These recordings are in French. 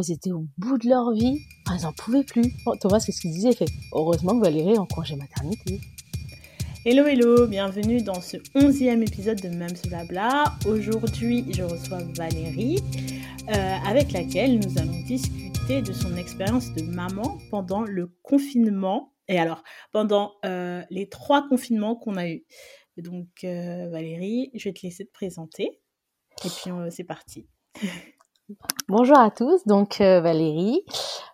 ils étaient au bout de leur vie. ils n'en pouvaient plus. Oh, Thomas, qu'est-ce qu'il disait fait Heureusement que Valérie est en congé maternité. Hello hello, bienvenue dans ce onzième épisode de Même Blabla. Aujourd'hui, je reçois Valérie, euh, avec laquelle nous allons discuter de son expérience de maman pendant le confinement. Et alors, pendant euh, les trois confinements qu'on a eus. Donc, euh, Valérie, je vais te laisser te présenter. Et puis, c'est parti. Bonjour à tous, donc euh, Valérie,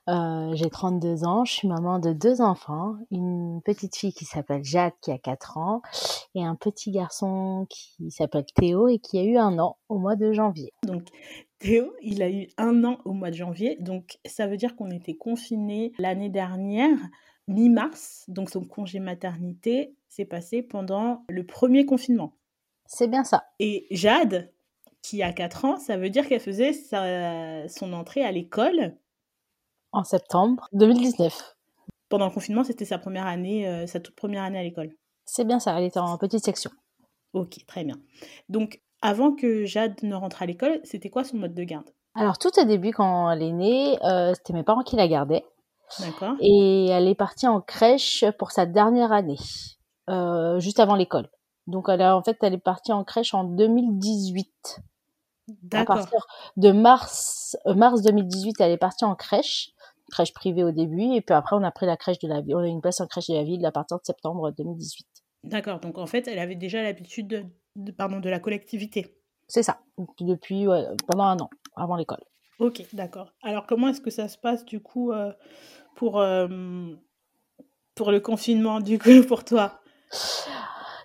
euh, j'ai 32 ans, je suis maman de deux enfants, une petite fille qui s'appelle Jade qui a 4 ans et un petit garçon qui s'appelle Théo et qui a eu un an au mois de janvier. Donc Théo, il a eu un an au mois de janvier, donc ça veut dire qu'on était confinés l'année dernière, mi-mars, donc son congé maternité s'est passé pendant le premier confinement. C'est bien ça. Et Jade, qui a 4 ans, ça veut dire qu'elle faisait son entrée à l'école en septembre 2019. Pendant le confinement, c'était sa première année, euh, sa toute première année à l'école. C'est bien ça, elle était en petite section. Ok, très bien. Donc, avant que Jade ne rentre à l'école, c'était quoi son mode de garde? Alors, tout au début, quand elle est née, euh, c'était mes parents qui la gardaient. D'accord. Et elle est partie en crèche pour sa dernière année, euh, juste avant l'école. Donc, elle en fait, elle est partie en crèche en 2018. À partir de mars, euh, mars 2018, elle est partie en crèche, crèche privée au début, et puis après, on a pris la crèche de la ville. On a une place en crèche de la ville à partir de septembre 2018. D'accord. Donc en fait, elle avait déjà l'habitude de, pardon, de la collectivité. C'est ça. Depuis pendant un an, avant l'école. Ok, d'accord. Alors comment est-ce que ça se passe du coup euh, pour euh, pour le confinement du coup pour toi?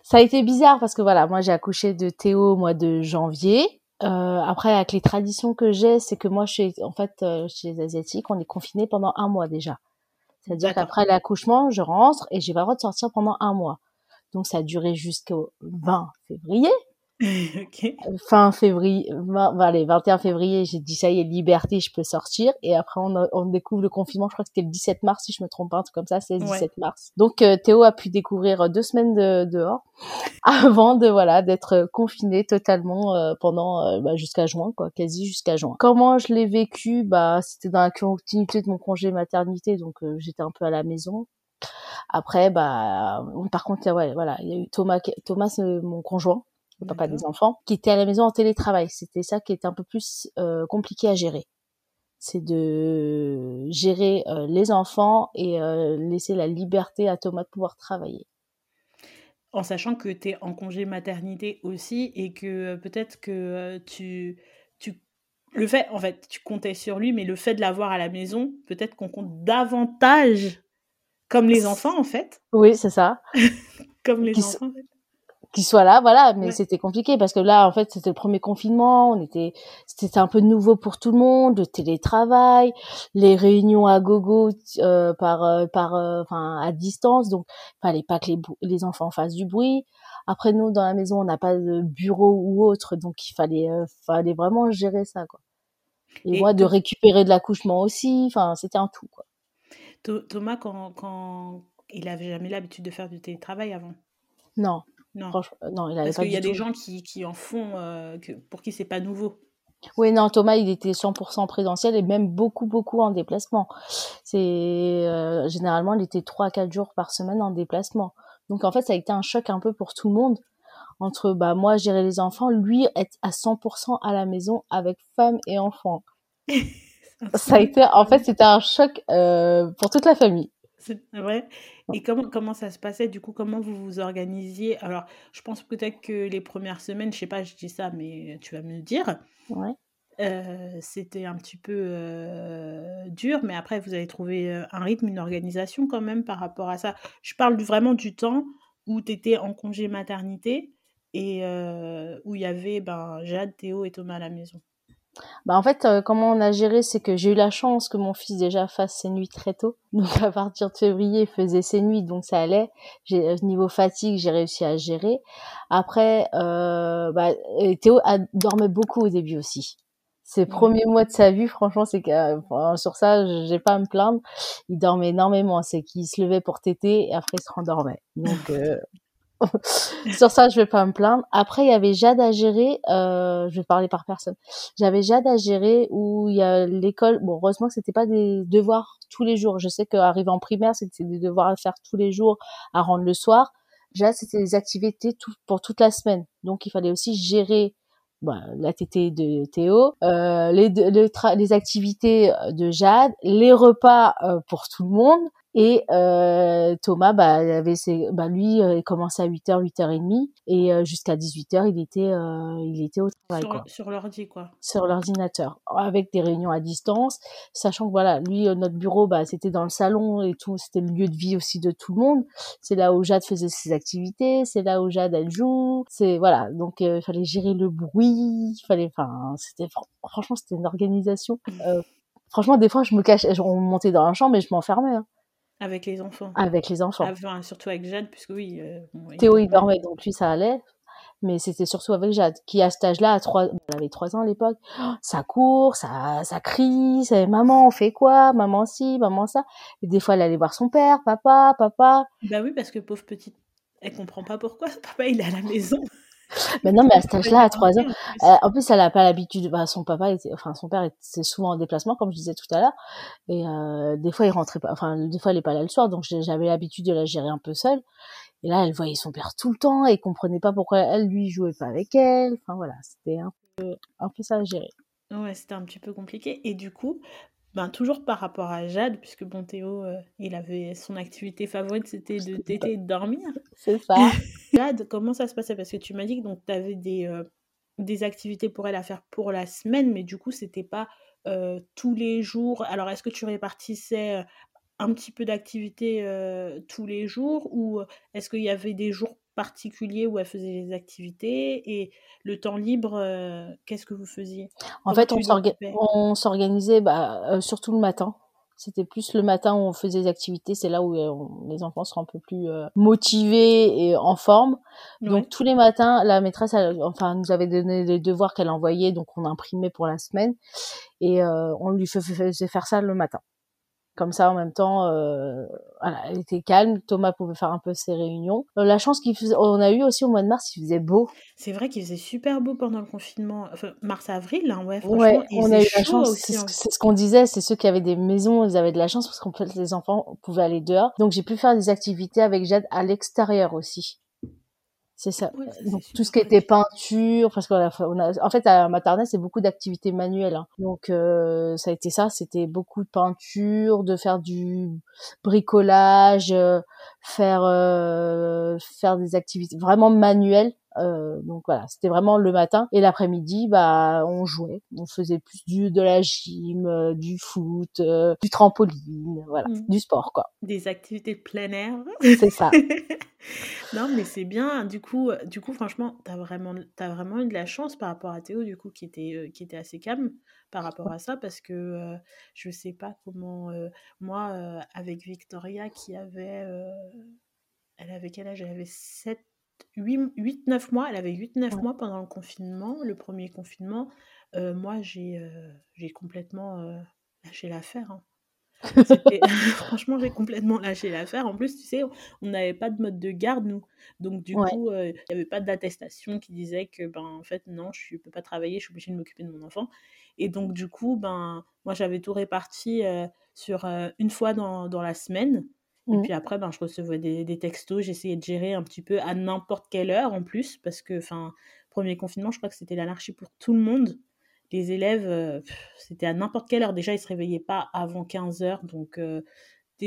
Ça a été bizarre parce que voilà, moi j'ai accouché de Théo au mois de janvier. Euh, après, avec les traditions que j'ai, c'est que moi, chez, en fait, euh, chez les Asiatiques, on est confiné pendant un mois déjà. C'est-à-dire qu'après l'accouchement, je rentre et j'ai pas le droit de sortir pendant un mois. Donc, ça a duré jusqu'au 20 février. Fin février, 20, allez, 21 février, j'ai dit ça y est, liberté, je peux sortir. Et après, on, on découvre le confinement. Je crois que c'était le 17 mars, si je me trompe pas, un truc comme ça, c'est le 17 mars. Donc euh, Théo a pu découvrir deux semaines de, dehors avant de voilà d'être confiné totalement euh, pendant euh, bah, jusqu'à juin, quoi, quasi jusqu'à juin. Comment je l'ai vécu? Bah, c'était dans la continuité de mon congé maternité, donc j'étais un peu à la maison. Après, bah, par contre, ouais, voilà, il y a eu Thomas, Thomas, mon conjoint, le papa des enfants, qui était à la maison en télétravail. C'était ça qui était un peu plus euh, compliqué à gérer. C'est de gérer euh, les enfants et euh, laisser la liberté à Thomas de pouvoir travailler. En sachant que tu es en congé maternité aussi et que peut-être que tu, tu... Le fait, en fait, tu comptais sur lui, mais le fait de l'avoir à la maison, peut-être qu'on compte davantage comme les enfants, en fait. Oui, c'est ça. comme les enfants, en fait qu'il soit là, voilà. Mais c'était compliqué parce que là, en fait, c'était le premier confinement. On était, c'était un peu nouveau pour tout le monde, le télétravail, les réunions à gogo euh, par, euh, par, euh, enfin, à distance. Donc, fallait pas que les, les enfants fassent du bruit. Après, nous, dans la maison, on n'a pas de bureau ou autre, donc il fallait, fallait vraiment gérer ça, quoi. Et, moi, de récupérer de l'accouchement aussi. Enfin, c'était un tout, quoi. Thomas, quand, quand il avait jamais l'habitude de faire du télétravail avant? Non, non. non, il Parce qu'il y a des gens qui, qui en font, euh, que, pour qui c'est pas nouveau. Oui, non, Thomas, il était 100% présentiel et même beaucoup, beaucoup en déplacement. C'est euh, généralement, il était 3 à 4 jours par semaine en déplacement. Donc en fait, ça a été un choc un peu pour tout le monde entre bah moi gérer les enfants, lui être à 100% à la maison avec femme et enfants. ça a été, en fait, c'était un choc euh, pour toute la famille. C'est vrai. Et comment, comment ça se passait du coup Comment vous vous organisiez? Alors, je pense peut-être que les premières semaines, je sais pas, je dis ça, mais tu vas me le dire. Ouais. Euh, c'était un petit peu euh, dur, mais après, vous avez trouvé euh, un rythme, une organisation quand même par rapport à ça. Je parle vraiment du temps où tu étais en congé maternité et où il y avait ben, Jade, Théo et Thomas à la maison. Bah en fait, euh, comment on a géré, c'est que j'ai eu la chance que mon fils déjà fasse ses nuits très tôt. Donc à partir de février, il faisait ses nuits, donc ça allait. J'ai, euh, niveau fatigue, j'ai réussi à gérer. Après, euh, bah, Théo a, dormait beaucoup au début aussi. Ses premiers mois de sa vie, franchement, c'est que sur ça, j'ai pas à me plaindre. Il dormait énormément. C'est qu'il se levait pour téter et après il se rendormait. Donc Sur ça, je vais pas me plaindre. Après, il y avait Jade à gérer. Euh, je vais parler par personne. J'avais Jade à gérer où il y a l'école. Bon, heureusement que c'était pas des devoirs tous les jours. Je sais qu'arriver en primaire, c'était des devoirs à faire tous les jours, à rendre le soir. Jade, c'était des activités pour toute la semaine. Donc, il fallait aussi gérer bah, la tétée de Théo, euh, les, les activités de Jade, les repas euh, pour tout le monde, et euh, Thomas, bah, avait ses, bah, lui, euh, il commençait à 8h, 8h30 et euh, jusqu'à 18h, il était, euh, il était au travail. Sur, sur l'ordi, quoi. Sur l'ordinateur, avec des réunions à distance, sachant que voilà, lui, notre bureau, bah, c'était dans le salon et tout, c'était le lieu de vie aussi de tout le monde. C'est là où Jade faisait ses activités, c'est là où Jade elle joue, c'est voilà, donc il fallait gérer le bruit, il fallait, enfin, c'était franchement, c'était une organisation. Franchement, des fois, je me cachais, on montait dans la chambre et je m'enfermais. Hein. Avec les enfants. Avec les enfants. Enfin, surtout avec Jade, puisque oui. Euh, Théo, il dormait, donc lui, ça allait. Mais c'était surtout avec Jade, qui à cet âge-là, à trois, elle avait trois ans à l'époque, ça court, ça, ça crie, ça, maman, on fait quoi, maman ci, maman ça. Et des fois, elle allait voir son père, papa, papa. Bah oui, parce que pauvre petite, elle comprend pas pourquoi papa il est à la maison. Mais non, mais à cet âge-là, à 3 ans, euh, en plus, elle n'a pas l'habitude. Bah, son papa, était, enfin, son père était souvent en déplacement, comme je disais tout à l'heure, et euh, des fois, il rentrait pas. Enfin, des fois, elle est pas là le soir, donc j'avais l'habitude de la gérer un peu seule. Et là, elle voyait son père tout le temps et comprenait pas pourquoi elle lui jouait pas avec elle. Enfin voilà, c'était un peu, un peu ça à gérer. Ouais, c'était un petit peu compliqué. Et du coup, ben, toujours par rapport à Jade, puisque bon Théo, euh, il avait son activité favorite, c'était de téter et de dormir. C'est ça. Jade, comment ça se passait? Parce que tu m'as dit que tu avais des, euh, des activités pour elle à faire pour la semaine, mais du coup, c'était pas euh, tous les jours. Alors, est-ce que tu répartissais un petit peu d'activité tous les jours ou est-ce qu'il y avait des jours particulier où elle faisait les activités et le temps libre, euh, qu'est-ce que vous faisiez? En fait, on s'organisait bah, euh, surtout le matin. C'était plus le matin où on faisait les activités, c'est là où euh, les enfants seront un peu plus motivés et en forme. Donc tous les matins, la maîtresse, enfin, nous avait donné les devoirs qu'elle envoyait, donc on imprimait pour la semaine et on lui faisait faire ça le matin. Comme ça, en même temps, euh, voilà, elle était calme. Thomas pouvait faire un peu ses réunions. Euh, la chance qu'il faisait, on a eu aussi au mois de mars, il faisait beau. C'est vrai qu'il faisait super beau pendant le confinement. Enfin, mars-avril, là, ouais, franchement. Ouais, on a eu la chance. C'est ce, ce qu'on disait, c'est ceux qui avaient des maisons, ils avaient de la chance parce qu'en fait, les enfants pouvaient aller dehors. Donc, j'ai pu faire des activités avec Jade à l'extérieur aussi. C'est ça. Donc tout ce qui était peinture, parce qu'on a, on a, en fait à maternelle c'est beaucoup d'activités manuelles. Hein. Donc euh, ça a été ça, c'était beaucoup de peinture, de faire du bricolage, euh, faire euh, faire des activités vraiment manuelles. Euh, donc voilà, c'était vraiment le matin et l'après-midi, bah on jouait, on faisait plus du de la gym, euh, du foot, euh, du trampoline, voilà, mmh. du sport quoi. Des activités de plein air. C'est ça. non mais c'est bien. Du coup, du coup franchement, t'as vraiment, as vraiment eu de la chance par rapport à Théo du coup qui était qui était assez calme par rapport à ça parce que je sais pas comment moi avec Victoria qui avait elle avait quel âge? Elle avait 7 8-9 mois, elle avait 8-9 mois pendant le confinement, le premier confinement. Euh, moi, j'ai euh, complètement euh, lâché l'affaire. Hein. Franchement, j'ai complètement lâché l'affaire. En plus, tu sais, on n'avait pas de mode de garde, nous. Donc, du coup, il n'y avait pas d'attestation qui disait que, ben, en fait, non, je ne peux pas travailler, je suis obligée de m'occuper de mon enfant. Et donc, du coup, ben, moi, j'avais tout réparti sur une fois dans, dans la semaine. Et mmh. puis après, ben, je recevais des, des textos, j'essayais de gérer un petit peu à n'importe quelle heure en plus, parce que, enfin, premier confinement, je crois que c'était l'anarchie pour tout le monde. Les élèves, euh, c'était à n'importe quelle heure. Déjà, ils se réveillaient pas avant 15 heures, donc euh,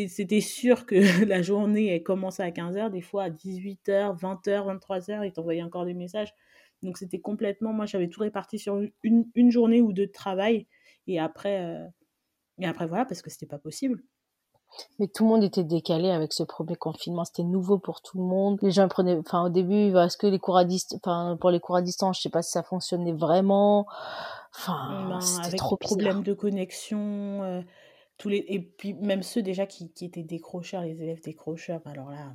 c'était sûr que la journée, elle commençait à 15 heures, des fois à 18 h 20 h 23 h ils t'envoyaient encore des messages. Donc c'était complètement, moi j'avais tout réparti sur une, une, journée ou deux de travail, et après, euh, et après voilà, parce que c'était pas possible. Mais tout le monde était décalé avec ce premier confinement. C'était nouveau pour tout le monde. Les gens prenaient, enfin, au début, est-ce que les cours à distance, enfin, pour les cours à distance, je sais pas si ça fonctionnait vraiment. Enfin, ben, c'était trop problème de connexion, euh, tous les, et puis même ceux déjà qui, qui étaient décrocheurs, les élèves décrocheurs, ben, alors là,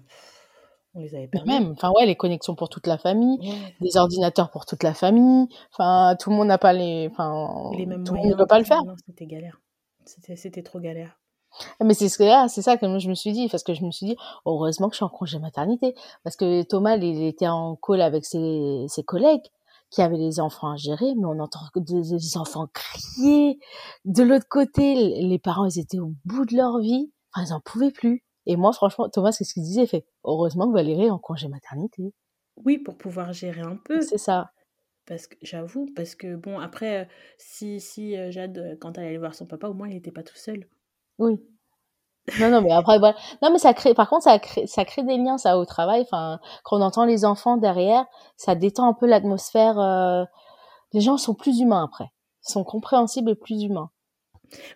on les avait perdus. Même, enfin, ouais, les connexions pour toute la famille, des ordinateurs pour toute la famille. Enfin, tout le monde n'a pas les, enfin, les mêmes tout moyens. ne peut pas le faire. C'était galère. C'était trop galère. Mais c'est ce que là, c'est ça que moi je me suis dit, parce que je me suis dit, heureusement que je suis en congé maternité, parce que Thomas, il était en call avec ses, ses collègues qui avaient les enfants à gérer, mais on entend des, enfants crier. De l'autre côté, les parents, ils étaient au bout de leur vie, enfin, ils en pouvaient plus. Et moi, franchement, Thomas, c'est ce qu'il disait, fait, heureusement que Valérie est en congé maternité. Oui, pour pouvoir gérer un peu. C'est ça. Parce que j'avoue, parce que bon, après, si, si Jade, quand elle allait voir son papa, au moins, il n'était pas tout seul. Oui. Non, non, mais après, voilà. Non, mais ça crée, par contre, ça crée, ça crée des liens, ça, au travail. Enfin, quand on entend les enfants derrière, ça détend un peu l'atmosphère. Euh... Les gens sont plus humains après. Ils sont compréhensibles et plus humains.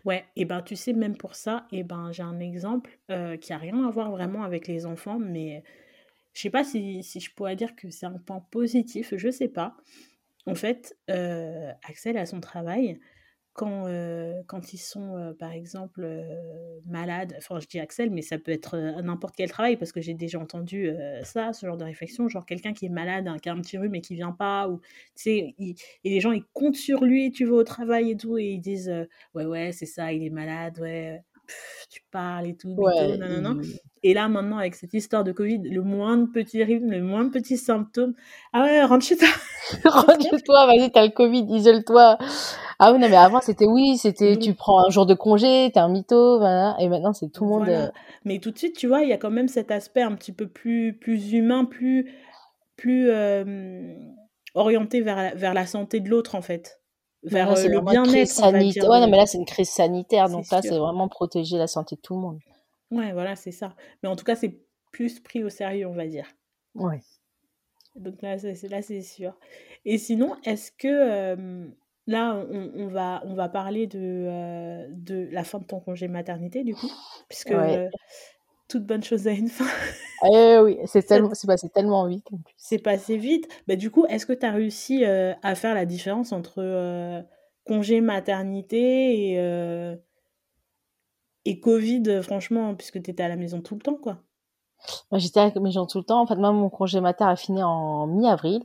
Ouais, et ben, tu sais, même pour ça, et ben, j'ai un exemple euh, qui a rien à voir vraiment avec les enfants, mais je sais pas si, si je pourrais dire que c'est un point positif, je sais pas. En fait, euh, Axel a son travail. Quand, euh, quand ils sont, euh, par exemple, malades, enfin je dis Axel, mais ça peut être n'importe quel travail, parce que j'ai déjà entendu ça, ce genre de réflexion, genre quelqu'un qui est malade, hein, qui a un petit rhume et qui vient pas, ou tu sais, et les gens ils comptent sur lui, tu vas au travail et tout, et ils disent ouais ouais c'est ça, il est malade, ouais, tu parles et tout, ouais, non, non, non. Et là, maintenant, avec cette histoire de Covid, le moindre petit rythme, le moindre petit symptôme, ah ouais, rentre chez toi. rentre chez toi, vas-y, t'as le Covid, isole-toi. Ah oui, non, mais avant, c'était oui, c'était tu prends un jour de congé, t'es un mytho, voilà. Et maintenant, c'est tout le monde. Euh, mais tout de suite, tu vois, il y a quand même cet aspect un petit peu plus, plus humain, plus, plus euh, orienté vers la, vers la santé de l'autre, en fait vers euh, le bien-être. Ouais, non, mais là, c'est une crise sanitaire, donc là, c'est vraiment protéger la santé de tout le monde. Ouais, voilà, c'est ça. Mais en tout cas, c'est plus pris au sérieux, on va dire. Ouais. Donc là, c'est là, c'est sûr. Et sinon, est-ce que là, on, on, va, on va parler de, euh, de la fin de ton congé maternité, du coup, puisque euh, toute bonne chose a une fin. eh oui, c'est tellement, c'est passé tellement vite. C'est passé vite. Bah, du coup, est-ce que tu as réussi euh, à faire la différence entre congé maternité et et Covid, franchement, puisque tu étais à la maison tout le temps, quoi? J'étais à la maison tout le temps. En fait, moi, mon congé mater a fini en mi-avril,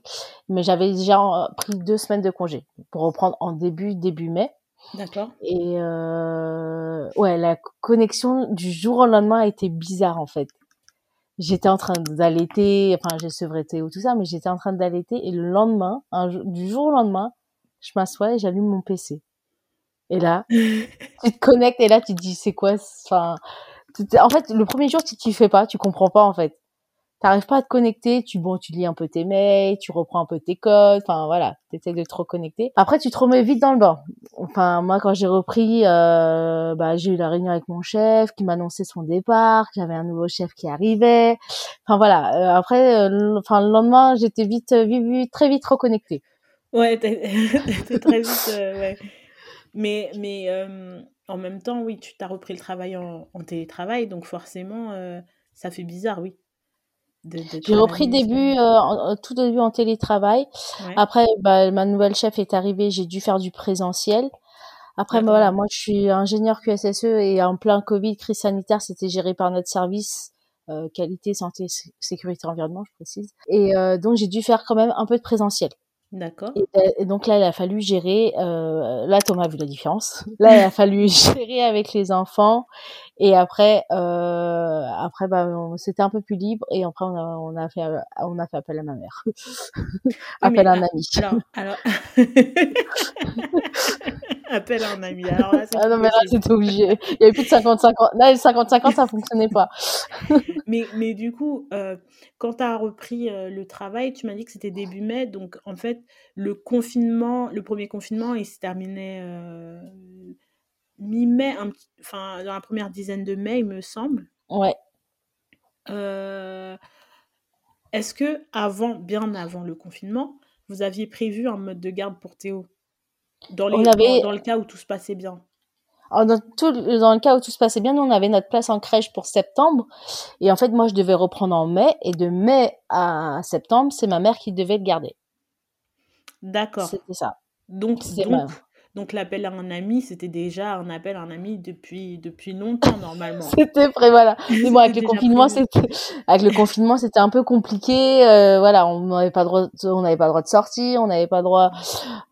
mais j'avais déjà pris deux semaines de congé pour reprendre en début, début mai. D'accord. Et euh, ouais, la connexion du jour au lendemain a été bizarre, en fait. J'étais en train d'allaiter, enfin, j'ai sevré ou tout ça, mais j'étais en train d'allaiter et le lendemain, un, du jour au lendemain, je m'assois et j'allume mon PC. Et là, tu te connectes et là, tu te dis, c'est quoi Enfin, en fait, le premier jour, tu tu fais pas, tu comprends pas en fait. T'arrives pas à te connecter, tu bon, tu lis un peu tes mails, tu reprends un peu tes codes, enfin voilà, t'essaies de te reconnecter. Après, tu te remets vite dans le bain. Enfin, moi, quand j'ai repris, euh, bah, j'ai eu la réunion avec mon chef qui m'annonçait son départ, j'avais un nouveau chef qui arrivait. Enfin voilà. Euh, après, euh, le lendemain, j'étais vite, vite, très vite reconnectée. Ouais, très vite, ouais. Mais, mais en même temps, oui, tu t'as repris le travail en, télétravail, donc forcément, ça fait bizarre, oui. J'ai repris début, tout début en télétravail. Après, bah, ma nouvelle chef est arrivée, j'ai dû faire du présentiel. Après, bah, voilà, moi, je suis ingénieur QSSE et en plein Covid, crise sanitaire, c'était géré par notre service qualité, santé, sécurité, environnement, je précise. Et donc, j'ai dû faire quand même un peu de présentiel. D'accord. Et, donc là, il a fallu gérer. Euh, là, Thomas a vu la différence. Là, il a fallu gérer avec les enfants. Et après, euh, après, bah, c'était un peu plus libre. Et après, on a, on a fait, on a fait appel à ma mère. appel à un ami. Alors, alors... appel à un ami. Alors là, ah non, mais là, c'était obligé. Il y avait plus de 55 ans. Là, les 55 ans, ça fonctionnait pas. mais, mais du coup, euh, quand tu as repris euh, le travail, tu m'as dit que c'était début mai. Donc, en fait, le confinement, le premier confinement, il se terminait euh, mi-mai, enfin, dans la première dizaine de mai, il me semble. Ouais. Est-ce que avant, bien avant le confinement, vous aviez prévu un mode de garde pour Théo? Dans, les, dans, le cas où tout se passait bien. dans, tout, dans le cas où tout se passait bien, nous, on avait notre place en crèche pour septembre. Et en fait, moi, je devais reprendre en mai. Et de mai à septembre, c'est ma mère qui devait le garder. D'accord. C'était ça. Donc, donc, donc l'appel à un ami, c'était déjà un appel à un ami depuis, depuis longtemps normalement. c'était prêt, voilà. Mais bon, avec le confinement, c'était avec le confinement, c'était un peu compliqué. Euh, voilà, on n'avait pas droit, on n'avait pas le droit de sortir, on n'avait pas droit.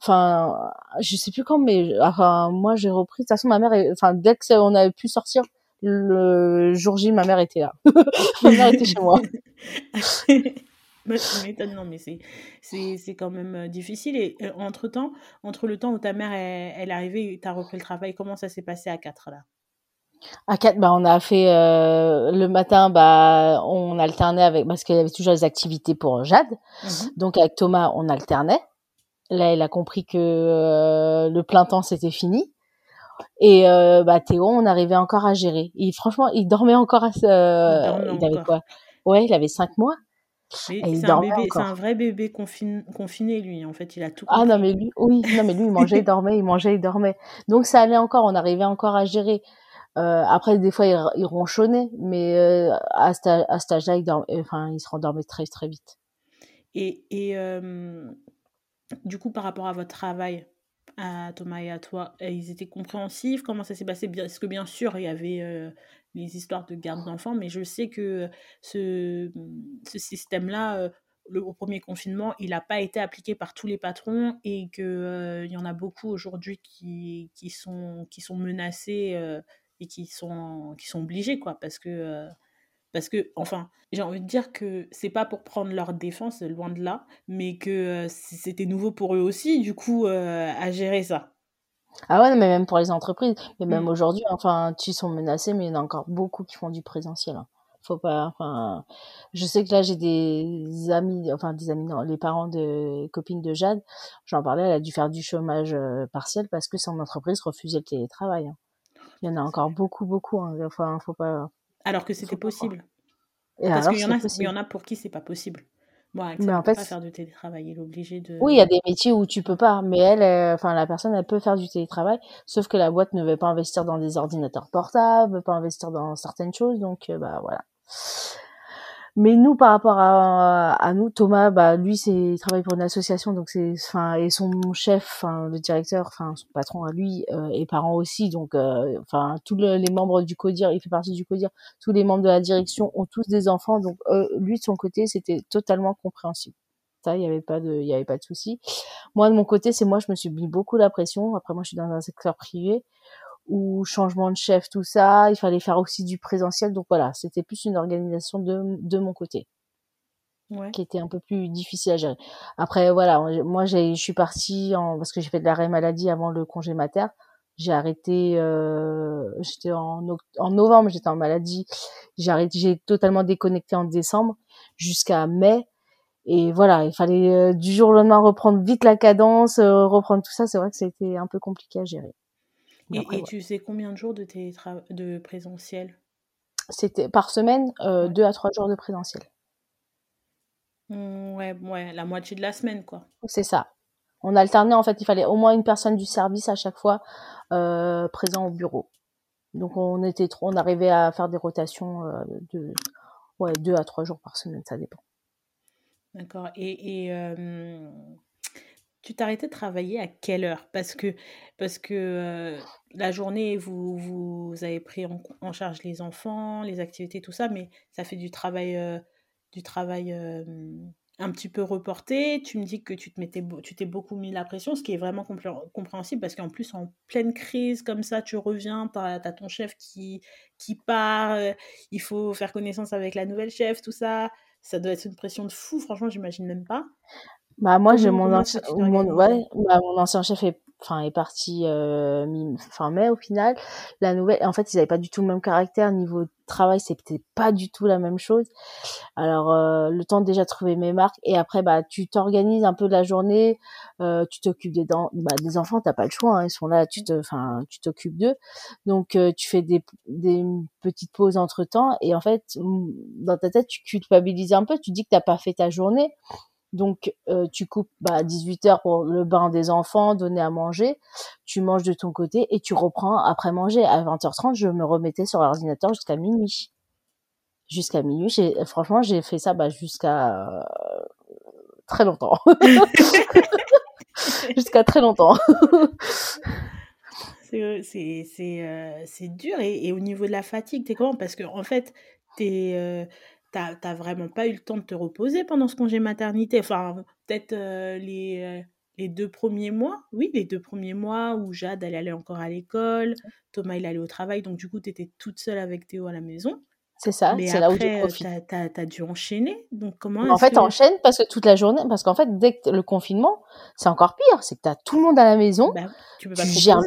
Enfin, je sais plus quand, mais enfin moi j'ai repris. De toute façon, ma mère, enfin dès qu'on avait pu sortir, Le jour J, ma mère était là. ma mère était chez moi. non, mais c'est, c'est, c'est quand même euh, difficile. Et euh, entre-temps, entre le temps où ta mère elle, est arrivée et tu as repris le travail, comment ça s'est passé à 4 là? À 4, bah, on a fait euh, le matin, bah, on alternait avec, parce qu'il y avait toujours des activités pour Jade. Mmh Donc avec Thomas, on alternait. Là, elle a compris que le plein temps, c'était fini. Et bah, Théo, on arrivait encore à gérer. Et franchement, il dormait encore à ce... il, avait quoi? Ouais, il avait 5 mois c'est un, vrai bébé confiné, lui. En fait, il a tout. Ah non, mais lui, oui, non, mais lui, il mangeait, il dormait, il mangeait, il dormait. Donc ça allait encore, on arrivait encore à gérer. Euh, après, des fois, il, ronchonnait, mais euh, à, cet, âge-là, il, enfin, il se rendormait très, très vite. Et, et euh, du coup, par rapport à votre travail, à Thomas et à toi, ils étaient compréhensifs? Comment ça s'est passé? Parce que bien sûr, il y avait les histoires de garde d'enfants, mais je sais que ce, ce système-là, euh, le, au premier confinement, il n'a pas été appliqué par tous les patrons et qu'il euh, y en a beaucoup aujourd'hui qui, qui, sont, qui sont menacés euh, et qui sont, qui sont obligés, quoi, parce que... parce que, enfin, j'ai envie de dire que c'est pas pour prendre leur défense, loin de là, mais que c'était nouveau pour eux aussi, du coup, à gérer ça. Ah ouais, mais même pour les entreprises, mais même mmh. aujourd'hui, enfin, tu sont menacés, mais il y en a encore beaucoup qui font du présentiel. Hein. Faut pas, enfin, je sais que là j'ai des amis, enfin des amis, non, les parents de copines de Jade, j'en parlais, elle a dû faire du chômage euh, partiel parce que son entreprise refusait le télétravail. Hein. Il y en a encore beaucoup, beaucoup. Hein. Enfin, faut pas. Alors que c'était possible. parce qu'il y en a, il y en a pour qui c'est pas possible mais en fait, pas faire de télétravail, il est obligé de. Oui, il y a des métiers où tu peux pas, mais elle, euh, enfin la personne, elle peut faire du télétravail, sauf que la boîte ne veut pas investir dans des ordinateurs portables, ne veut pas investir dans certaines choses, donc euh, bah voilà. Mais nous, par rapport à, à nous, Thomas, bah lui, c'est il travaille pour une association, donc c'est, enfin, et son chef, le directeur, enfin son patron à lui euh, est parent aussi, donc euh, enfin tous les membres du CODIR, il fait partie du CODIR, tous les membres de la direction ont tous des enfants, donc euh, lui de son côté, c'était totalement compréhensible. Il y avait pas de, il y avait pas de souci. Moi de mon côté, c'est moi, je me suis mis beaucoup la pression. Après, moi, je suis dans un secteur privé ou changement de chef, tout ça. Il fallait faire aussi du présentiel. Donc voilà, c'était plus une organisation de, de mon côté. Ouais. qui était un peu plus difficile à gérer. Après voilà, moi j'ai je suis partie en parce que j'ai fait de l'arrêt maladie avant le congé mater. J'ai arrêté euh, j'étais en en novembre, j'étais en maladie. J'ai arrêté j'ai totalement déconnecté en décembre jusqu'à mai et voilà, il fallait euh, du jour au lendemain reprendre vite la cadence, euh, reprendre tout ça, c'est vrai que c'était un peu compliqué à gérer. Et, tu sais combien de jours de, de présentiel? C'était par semaine, euh, deux à trois jours de présentiel. Mmh, ouais, ouais, la moitié de la semaine, quoi. C'est ça. On alternait, en fait, il fallait au moins une personne du service à chaque fois euh, présent au bureau. Donc on était trop, on arrivait à faire des rotations euh, de ouais, deux à trois jours par semaine, ça dépend. D'accord. Et, et tu t'arrêtais de travailler à quelle heure? Parce que, parce que la journée, vous, vous avez pris en, charge les enfants, les activités, tout ça, mais ça fait du travail, du travail un petit peu reporté. Tu me dis que tu te mettais, tu t'es beaucoup mis la pression, ce qui est vraiment compréhensible parce qu'en plus, en pleine crise comme ça, tu reviens, tu as, ton chef qui, qui part, il faut faire connaissance avec la nouvelle chef, tout ça. Ça doit être une pression de fou, franchement, j'imagine même pas. Bah moi j'ai mon ancien mon, ouais, bah, mon ancien chef est enfin est parti euh, fin mai au final. La nouvelle en fait, ils avaient pas du tout le même caractère niveau travail, c'était pas du tout la même chose. Alors euh, le temps de déjà trouver mes marques et après bah tu t'organises un peu la journée, euh, tu t'occupes des bah, des enfants, t'as pas le choix, hein, ils sont là, tu te enfin tu t'occupes d'eux. Donc euh, tu fais des des petites pauses entre-temps et en fait dans ta tête tu culpabilises un peu, tu dis que t'as pas fait ta journée. Donc, euh, tu coupes bah, 18 heures pour le bain des enfants, donner à manger. Tu manges de ton côté et tu reprends après manger. À 20h30, je me remettais sur l'ordinateur jusqu'à minuit. Jusqu'à minuit. Franchement, j'ai fait ça bah, jusqu'à euh, très longtemps. jusqu'à très longtemps. c'est, euh, dur. Et, au niveau de la fatigue, t'es comment? Parce que fait, t'es t'as vraiment pas eu le temps de te reposer pendant ce congé maternité. Enfin, peut-être euh, les, euh, les deux premiers mois, oui, les deux premiers mois où Jade, elle allait encore à l'école, Thomas, il allait au travail, donc du coup, tu étais toute seule avec Théo à la maison. C'est ça, c'est là où tu profites. T'as, as, dû enchaîner, donc comment En fait, que... enchaîne parce que toute la journée, parce qu'en fait, dès que le confinement, c'est encore pire, c'est que t'as tout le monde à la maison, bah, tu, peux pas tu gères,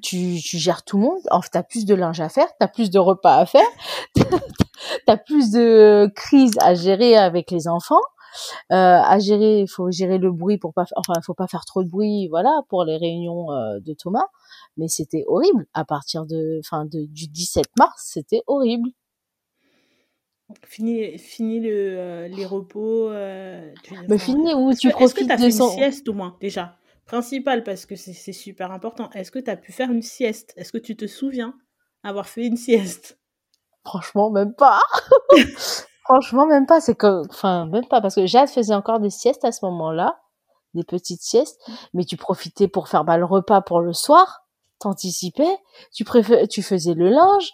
tu, tu, gères tout le monde, enfin, t'as plus de linge à faire, t'as plus de repas à faire, t'as plus de crises à gérer avec les enfants. Euh, à gérer, il faut gérer le bruit pour pas, enfin, faut pas faire trop de bruit, voilà, pour les réunions euh, de Thomas. Mais c'était horrible. À partir de, enfin, de, du 17 mars, c'était horrible. Fini, fini le, euh, les repos. Euh, Mais fini où tu profites de son... une sieste au moins déjà? Principal parce que c'est super important. Est-ce que tu as pu faire une sieste? Est-ce que tu te souviens avoir fait une sieste? Franchement, même pas. Franchement, même pas. C'est que, enfin, même pas parce que Jade faisait encore des siestes à ce moment-là, des petites siestes. Mais tu profitais pour faire bah, le repas pour le soir. T'anticipais. Tu tu faisais le linge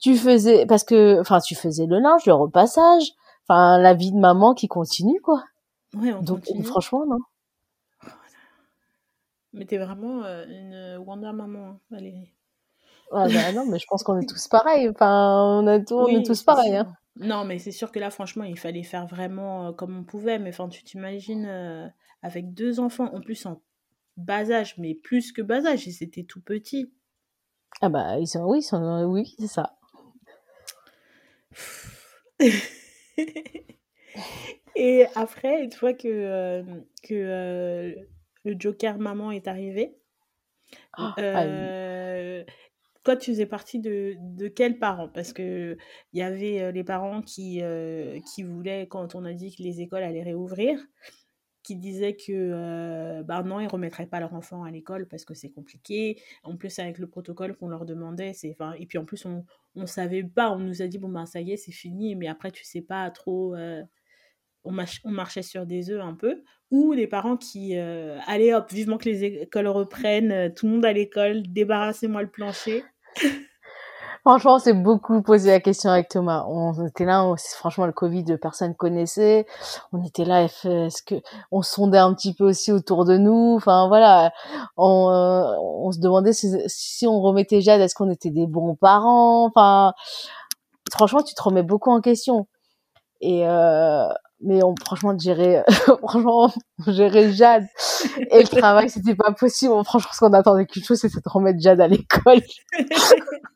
tu faisais parce que enfin tu faisais le linge, le repassage, enfin la vie de maman qui continue quoi. Ouais, on Donc continue. franchement non. Mais t'es vraiment euh, une Wonder maman, hein, Valérie. Ah bah non, mais je pense qu'on est tous pareils. Enfin, on, a on est tous pareils. Hein. Non, mais c'est sûr que là, franchement, il fallait faire vraiment euh, comme on pouvait. Mais enfin, tu t'imagines euh, avec deux enfants, en plus en bas âge, mais plus que bas âge, ils étaient tout petits. Ah bah ils sont, oui, ils sont, oui, c'est ça. et après, une fois que, euh, que euh, le Joker maman est arrivé, oh, euh, toi, tu faisais partie de, de quels parents? Parce qu'il y avait les parents qui, qui voulaient, quand on a dit que les écoles allaient réouvrir, disaient que bah non, ils remettraient pas leur enfant à l'école parce que c'est compliqué. En plus, avec le protocole qu'on leur demandait, c'est enfin et puis en plus on on savait pas, on nous a dit bon ben ça y est, c'est fini, mais après tu sais pas trop on, marchait sur des œufs un peu, ou les parents qui allez hop, vivement que les écoles reprennent, tout le monde à l'école, débarrassez-moi le plancher. Franchement, c'est beaucoup posé la question avec Thomas. On était là, franchement, le Covid, personne connaissait. On était là, est-ce que on sondait un petit peu aussi autour de nous. Enfin voilà, on, euh, on se demandait si, on remettait Jade, est-ce qu'on était des bons parents? Enfin, franchement, tu te remets beaucoup en question. Et euh, mais on, franchement, gérer, franchement, gérer Jade et le travail, c'était pas possible. Franchement, ce qu'on attendait qu'une chose, c'était de remettre Jade à l'école.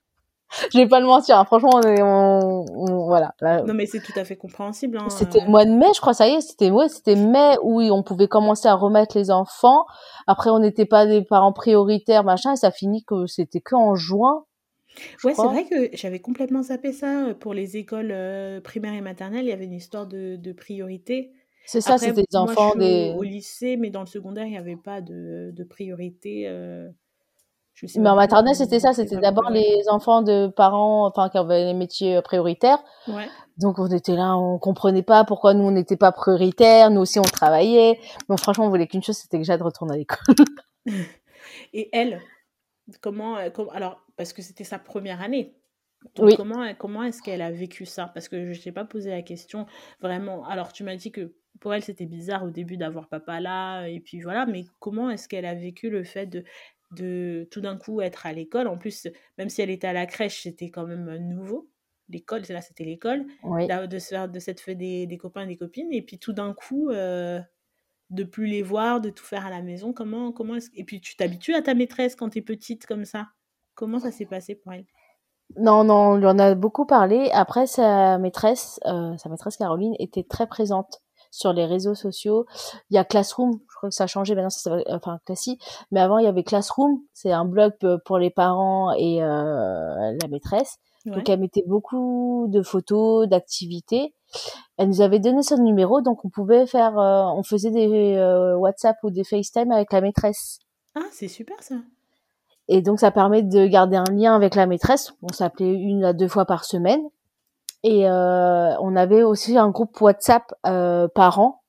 je vais pas le mentir. Hein. Franchement, on, on, voilà. non, mais c'est tout à fait compréhensible. Hein. C'était le mois de mai, je crois. Ça y est, c'était ouais, c'était mai où on pouvait commencer à remettre les enfants. Après, on n'était pas des parents prioritaires, machin. Et ça finit que c'était que en juin. Ouais, c'est vrai que j'avais complètement zappé ça pour les écoles euh, primaires et maternelles. Il y avait une histoire de, de priorité. C'est ça, c'était des enfants je des. Au lycée, mais dans le secondaire, il n'y avait pas de, de priorité. Euh mais en maternelle, c'était ça. C'était d'abord les enfants de parents, enfin, qui avaient les métiers euh, prioritaires. Ouais. Donc, on était là, on comprenait pas pourquoi nous, on n'était pas prioritaires. Nous aussi, on travaillait. Donc, franchement, on voulait qu'une chose, c'était que Jade retourne à l'école. Et elle, comment, alors, parce que c'était sa première année. oui. Comment, comment est-ce qu'elle a vécu ça? Parce que je ne t'ai pas posé la question vraiment. Alors, tu m'as dit que pour elle, c'était bizarre au début d'avoir papa là, et puis voilà, mais comment est-ce qu'elle a vécu le fait de de tout d'un coup être à l'école. En plus, même si elle était à la crèche, c'était quand même nouveau. L'école, là, c'était l'école. De se faire de cette fait des, des, copains et des copines. Et puis tout d'un coup, euh, de plus les voir, de tout faire à la maison. Comment, comment Et puis tu t'habitues à ta maîtresse quand tu es petite comme ça? Comment ça s'est passé pour elle? Non, non, on lui en a beaucoup parlé. Après, sa maîtresse, euh, sa maîtresse Caroline, était très présente sur les réseaux sociaux. Il y a Classroom, crois que ça a changé maintenant, ça enfin Classy, mais avant il y avait Classroom, c'est un blog pour les parents et euh, la maîtresse. Donc elle mettait beaucoup de photos, d'activités. Elle nous avait donné son numéro, donc on pouvait faire, euh, on faisait des euh, WhatsApp ou des FaceTime avec la maîtresse. Ah, c'est super ça. Et donc ça permet de garder un lien avec la maîtresse. On s'appelait une à deux fois par semaine. Et euh, on avait aussi un groupe WhatsApp euh, parents.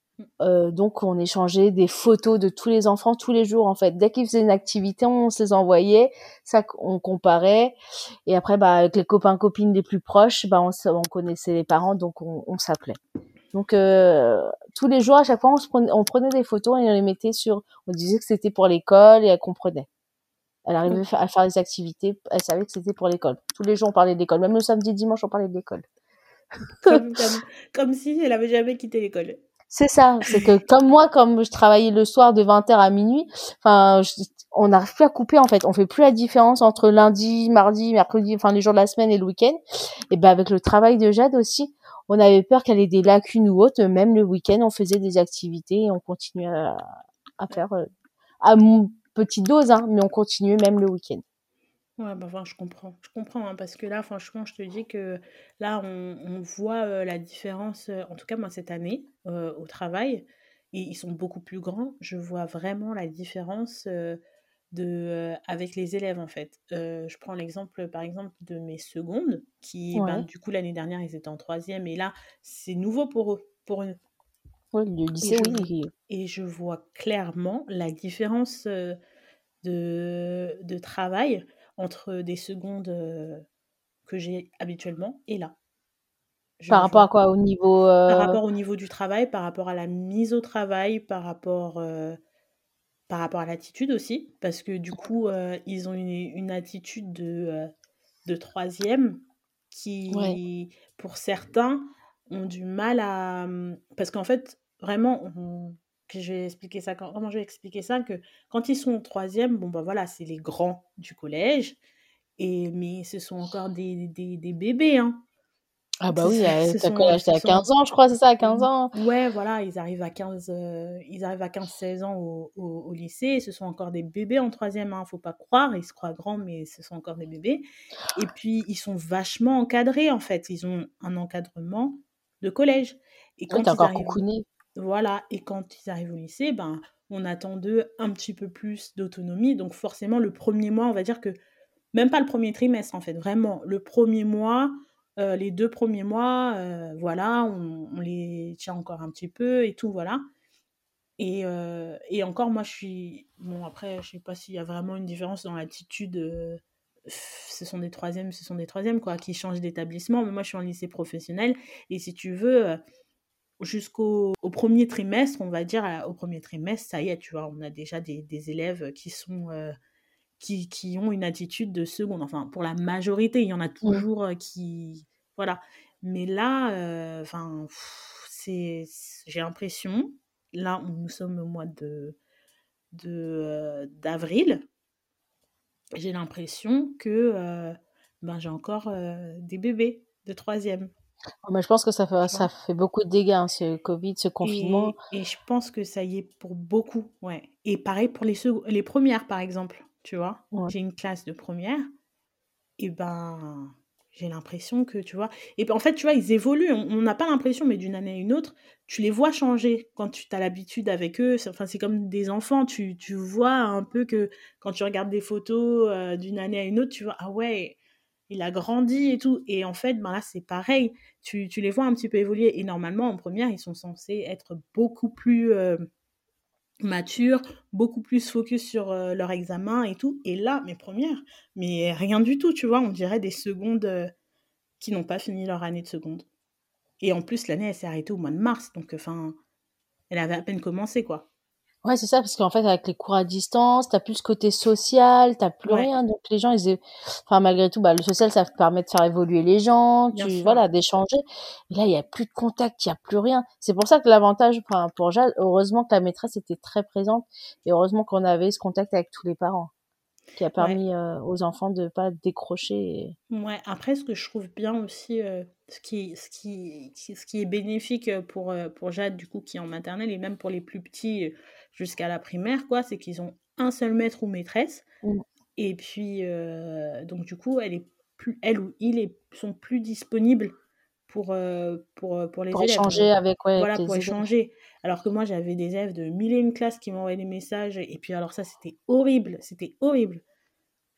Euh, donc on échangeait des photos de tous les enfants tous les jours en fait. Dès qu'ils faisaient une activité, on se les envoyait, ça on comparait. Et après, bah, avec les copains copines les plus proches, bah, on, on connaissait les parents, donc on, on s'appelait. Donc euh, tous les jours, à chaque fois, on, prenait, on, prenait, des photos et on les mettait sur. On disait que c'était pour l'école et elle comprenait. Elle arrivait à faire des activités. Elle savait que c'était pour l'école. Tous les jours, on parlait de l'école. Même le samedi, dimanche, on parlait de l'école. Comme, comme, si elle avait jamais quitté l'école. C'est ça. C'est que comme moi, comme je travaillais le soir de 20h à minuit, enfin, on n'arrive plus à couper en fait. On fait plus la différence entre lundi, mardi, mercredi, enfin les jours de la semaine et le week-end. Et ben avec le travail de Jade aussi, on avait peur qu'elle ait des lacunes ou autres. Même le week-end, on faisait des activités et on continuait à, faire euh, à petite dose, hein, mais on continuait même le week-end. Ouais, bah, enfin, je comprends. Je comprends, hein, parce que là, franchement, je te dis que là, on, voit euh, la différence, euh, en tout cas, moi, cette année, au travail, et ils sont beaucoup plus grands. Je vois vraiment la différence de, avec les élèves en fait. Je prends l'exemple par exemple de mes secondes qui, ben, du coup l'année dernière ils étaient en troisième et là c'est nouveau pour eux, pour eux. le lycée, et je, oui. Et je vois clairement la différence de, de travail entre des secondes que j'ai habituellement et là. par rapport à quoi? Au niveau. Par rapport au niveau du travail, par rapport à la mise au travail, par rapport par rapport à l'attitude aussi, parce que du coup, euh, ils ont une, une attitude de, de troisième qui, pour certains, ont du mal à... Hum, parce qu'en fait, vraiment, que je vais expliquer ça, comment je vais expliquer ça, que quand ils sont au troisième, bon, ben voilà, c'est les grands du collège, et, mais ce sont encore des, des, des bébés, hein. Ah bah oui, t'as à 15 ans, je crois, c'est ça, à 15 ans? Ouais, voilà, ils arrivent à 15, euh, ils arrivent à 15-16 ans au, au, lycée, ce sont encore des bébés en troisième, hein, faut pas croire, ils se croient grands, mais ce sont encore des bébés. Et puis, ils sont vachement encadrés, en fait, ils ont un encadrement de collège. Et quand ils encore arrivent, Voilà, et quand ils arrivent au lycée, ben, on attend d'eux un petit peu plus d'autonomie, donc forcément, le premier mois, on va dire que, même pas le premier trimestre, en fait, vraiment, le premier mois euh, les deux premiers mois, euh, voilà, on, les tient encore un petit peu et tout, voilà. Et, euh, et, encore, moi, je suis. Bon, après, je sais pas s'il y a vraiment une différence dans l'attitude. ce sont des troisièmes, ce sont des troisièmes, quoi, qui changent d'établissement. Mais moi, je suis en lycée professionnel. Et si tu veux, jusqu'au premier trimestre, on va dire, au premier trimestre, ça y est, tu vois, on a déjà des, des élèves qui sont qui, qui, ont une attitude de seconde. Enfin, pour la majorité, il y en a toujours euh, qui. Voilà. Mais là, euh, enfin, c'est, j'ai l'impression, là, nous sommes au mois de, de euh, d'avril, j'ai l'impression que ben, j'ai encore des bébés de troisième. Oh, mais je pense que ça fait, ça fait beaucoup de dégâts, hein, ce Covid, ce confinement. Et, je pense que ça y est pour beaucoup, ouais. Et pareil pour les, les premières, par exemple tu vois? J'ai une classe de première, et ben j'ai l'impression que, tu vois, et ben, en fait, tu vois, ils évoluent, on n'a pas l'impression, mais d'une année à une autre, tu les vois changer quand tu as l'habitude avec eux, enfin, c'est comme des enfants, tu, tu, vois un peu que quand tu regardes des photos euh, d'une année à une autre, tu vois, ah ouais, il a grandi et tout, et en fait, ben là, c'est pareil, tu, les vois un petit peu évoluer, et normalement, en première, ils sont censés être beaucoup plus... Euh, mature, beaucoup plus focus sur euh, leur examen et tout. Et là, mes premières, mais rien du tout, tu vois, on dirait des secondes euh, qui n'ont pas fini leur année de seconde. Et en plus, l'année, elle s'est arrêtée au mois de mars, donc enfin, elle avait à peine commencé, quoi. Ouais, c'est ça, parce qu'en fait, avec les cours à distance, t'as plus ce côté social, t'as plus rien. Donc, les gens, ils, enfin, malgré tout, bah, le social, ça permet de faire évoluer les gens, tu, voilà, d'échanger. Et là, il y a plus de contact, il y a plus rien. C'est pour ça que l'avantage, pour Jade, heureusement que la maîtresse était très présente et heureusement qu'on avait ce contact avec tous les parents qui a permis euh, aux enfants de pas décrocher. Ouais, après, ce que je trouve bien aussi, euh, ce, qui, ce, qui, ce qui est bénéfique pour, euh, pour Jade, du coup, qui est en maternelle, et même pour les plus petits, jusqu'à la primaire, quoi, c'est qu'ils ont un seul maître ou maîtresse. Mmh. Et puis, euh, donc du coup, elle, est plus, elle ou il est, sont plus disponibles pour, euh, pour, euh, pour les pour Échanger avec, ouais, voilà, pour échanger. Alors que moi, j'avais des élèves de mille et une classes qui m'envoyaient des messages. Et puis, alors ça, c'était horrible. C'était horrible.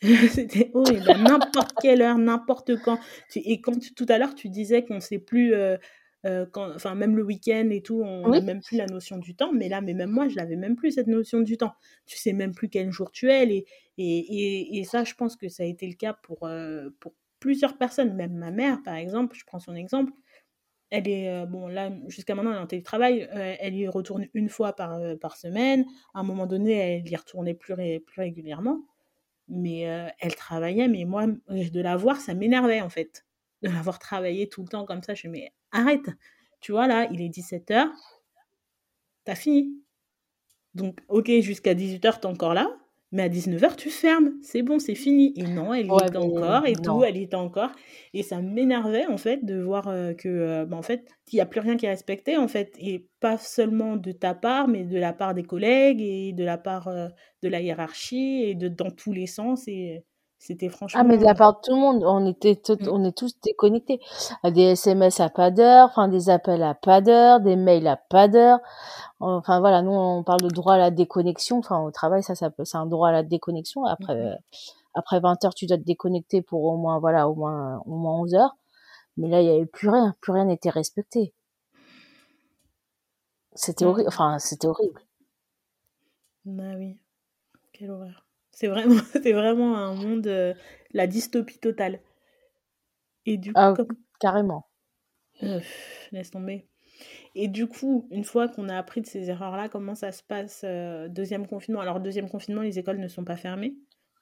c'était horrible. À n'importe quelle heure, n'importe quand. Et quand tout à l'heure, tu disais qu'on ne sait plus euh, enfin même le week-end et tout, on n'a même plus la notion du temps. Mais là, mais même moi, je n'avais même plus cette notion du temps. Tu sais même plus quel jour tu es. Et, et, et, ça, je pense que ça a été le cas pour, euh, pour plusieurs personnes. Même ma mère, par exemple, je prends son exemple. elle est, bon, là, jusqu'à maintenant, elle est en télétravail. elle y retourne une fois par, par semaine. À un moment donné, elle y retournait plus, plus régulièrement. Mais elle travaillait, mais moi, de la voir, ça m'énervait, en fait. De la voir travailler tout le temps comme ça. Je me mais arrête. Tu vois, là, il est 17h. T'as fini. Donc, ok, jusqu'à 18h, t'es encore là mais à 19h, tu fermes, c'est bon, c'est fini. Et non, elle y est encore et tout, elle y est encore. Et ça m'énervait, en fait, de voir que, bah, en fait, il n'y a plus rien qui est respecté, en fait. Et pas seulement de ta part, mais de la part des collègues et de la part de la hiérarchie et de dans tous les sens. Et c'était franchement. Ah, mais de la part de tout le monde, on était, mmh. on est tous déconnectés. Des SMS à pas d'heure, enfin, des appels à pas d'heure, des mails à pas d'heure. Enfin voilà, nous on parle de droit à la déconnexion. Enfin au travail, ça, ça c'est un droit à la déconnexion. Après, mmh après 20 heures, tu dois te déconnecter pour au moins voilà, au moins au moins 11 heures. Mais là, il y avait plus rien, plus rien n'était respecté. C'était horrible. Enfin, c'était horrible. Bah oui, quelle horreur. C'est vraiment, c'est vraiment un monde, euh, la dystopie totale. Et du coup, ah, carrément. laisse tomber. Et du coup, une fois qu'on a appris de ces erreurs-là, comment ça se passe euh, deuxième confinement? Alors, deuxième confinement, les écoles ne sont pas fermées.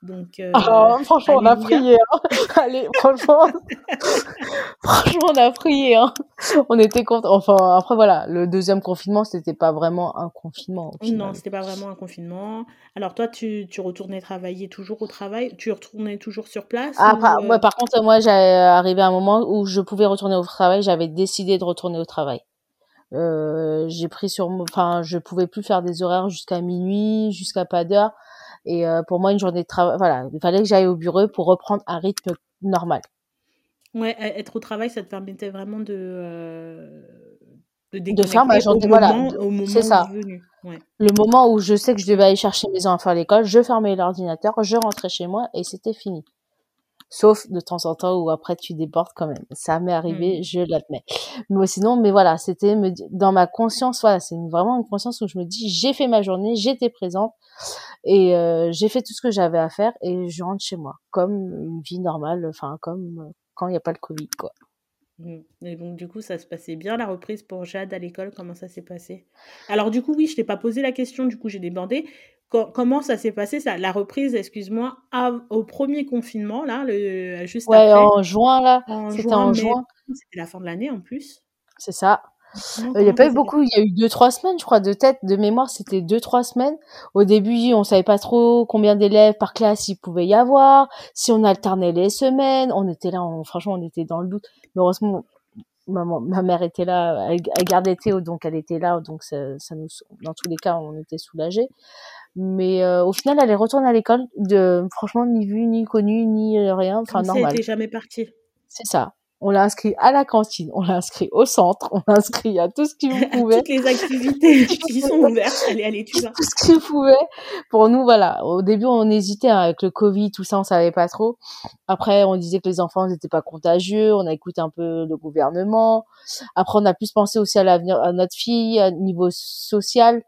Donc, euh, ah, franchement, on a prié. Hein. Allez, franchement, franchement, on a prié. Hein. On était contents. Enfin, après, voilà, le deuxième confinement, c'était pas vraiment un confinement. Non, c'était pas vraiment un confinement. Alors, toi, tu, tu retournais travailler toujours au travail? Tu retournais toujours sur place ah, par, euh? par contre, moi, j'ai arrivé à un moment où je pouvais retourner au travail. J'avais décidé de retourner au travail. Euh, j'ai pris sur, enfin, je pouvais plus faire des horaires jusqu'à minuit, jusqu'à pas d'heure. Et euh, pour moi, une journée de travail, voilà, il fallait que j'aille au bureau pour reprendre un rythme normal. Ouais, e-, être au travail, ça te permettait vraiment de euh, de, de, faire ma journée. Voilà, c'est ça. Ouais. Le moment où je sais que je devais aller chercher mes enfants à l'école, je fermais l'ordinateur, je rentrais chez moi et c'était fini. Sauf de temps en temps où après tu débordes quand même. Ça m'est arrivé, mmh. je l'admets. Mais sinon, mais voilà, c'était dans ma conscience, voilà, c'est vraiment une conscience où je me dis, j'ai fait ma journée, j'étais présente et euh, j'ai fait tout ce que j'avais à faire et je rentre chez moi comme une vie normale, enfin comme euh, quand il n'y a pas le Covid, quoi. Mmh. Et donc, du coup, ça se passait bien la reprise pour Jade à l'école Comment ça s'est passé? Alors, du coup, oui, je t'ai pas posé la question, du coup, j'ai débordé comment ça s'est passé ça la reprise excuse-moi au premier confinement là le juste ouais, en juin là c'était en juin c'était la fin de l'année en plus c'est ça il n'y a pas eu beaucoup, il y a eu deux trois semaines, je crois, de tête, de mémoire, c'était deux trois semaines. Au début, on savait pas trop combien d'élèves par classe il pouvait y avoir, si on alternait les semaines. On était là, franchement, on était dans le doute. Mais heureusement, maman, ma mère était là, elle, gardait Théo, donc elle était là, donc ça, ça nous, dans tous les cas, on était soulagés. Mais euh, au final, elle est retournée à l'école, de franchement ni vue, ni connue, ni rien, enfin normal. Elle n'était jamais partie. C'est ça. On l'a inscrit à la cantine, on l'a inscrit au centre, on l'a inscrit à tout ce qu'il pouvait. Toutes les activités qui sont ouvertes, allez, allez, tu vas. Tout ce qu'il pouvait. Pour nous, voilà. Au début, on hésitait hein, avec le Covid, tout ça, on savait pas trop. Après, on disait que les enfants n'étaient pas contagieux, on a écouté un peu le gouvernement. Après, on a plus pensé aussi à l'avenir, à notre fille, à niveau social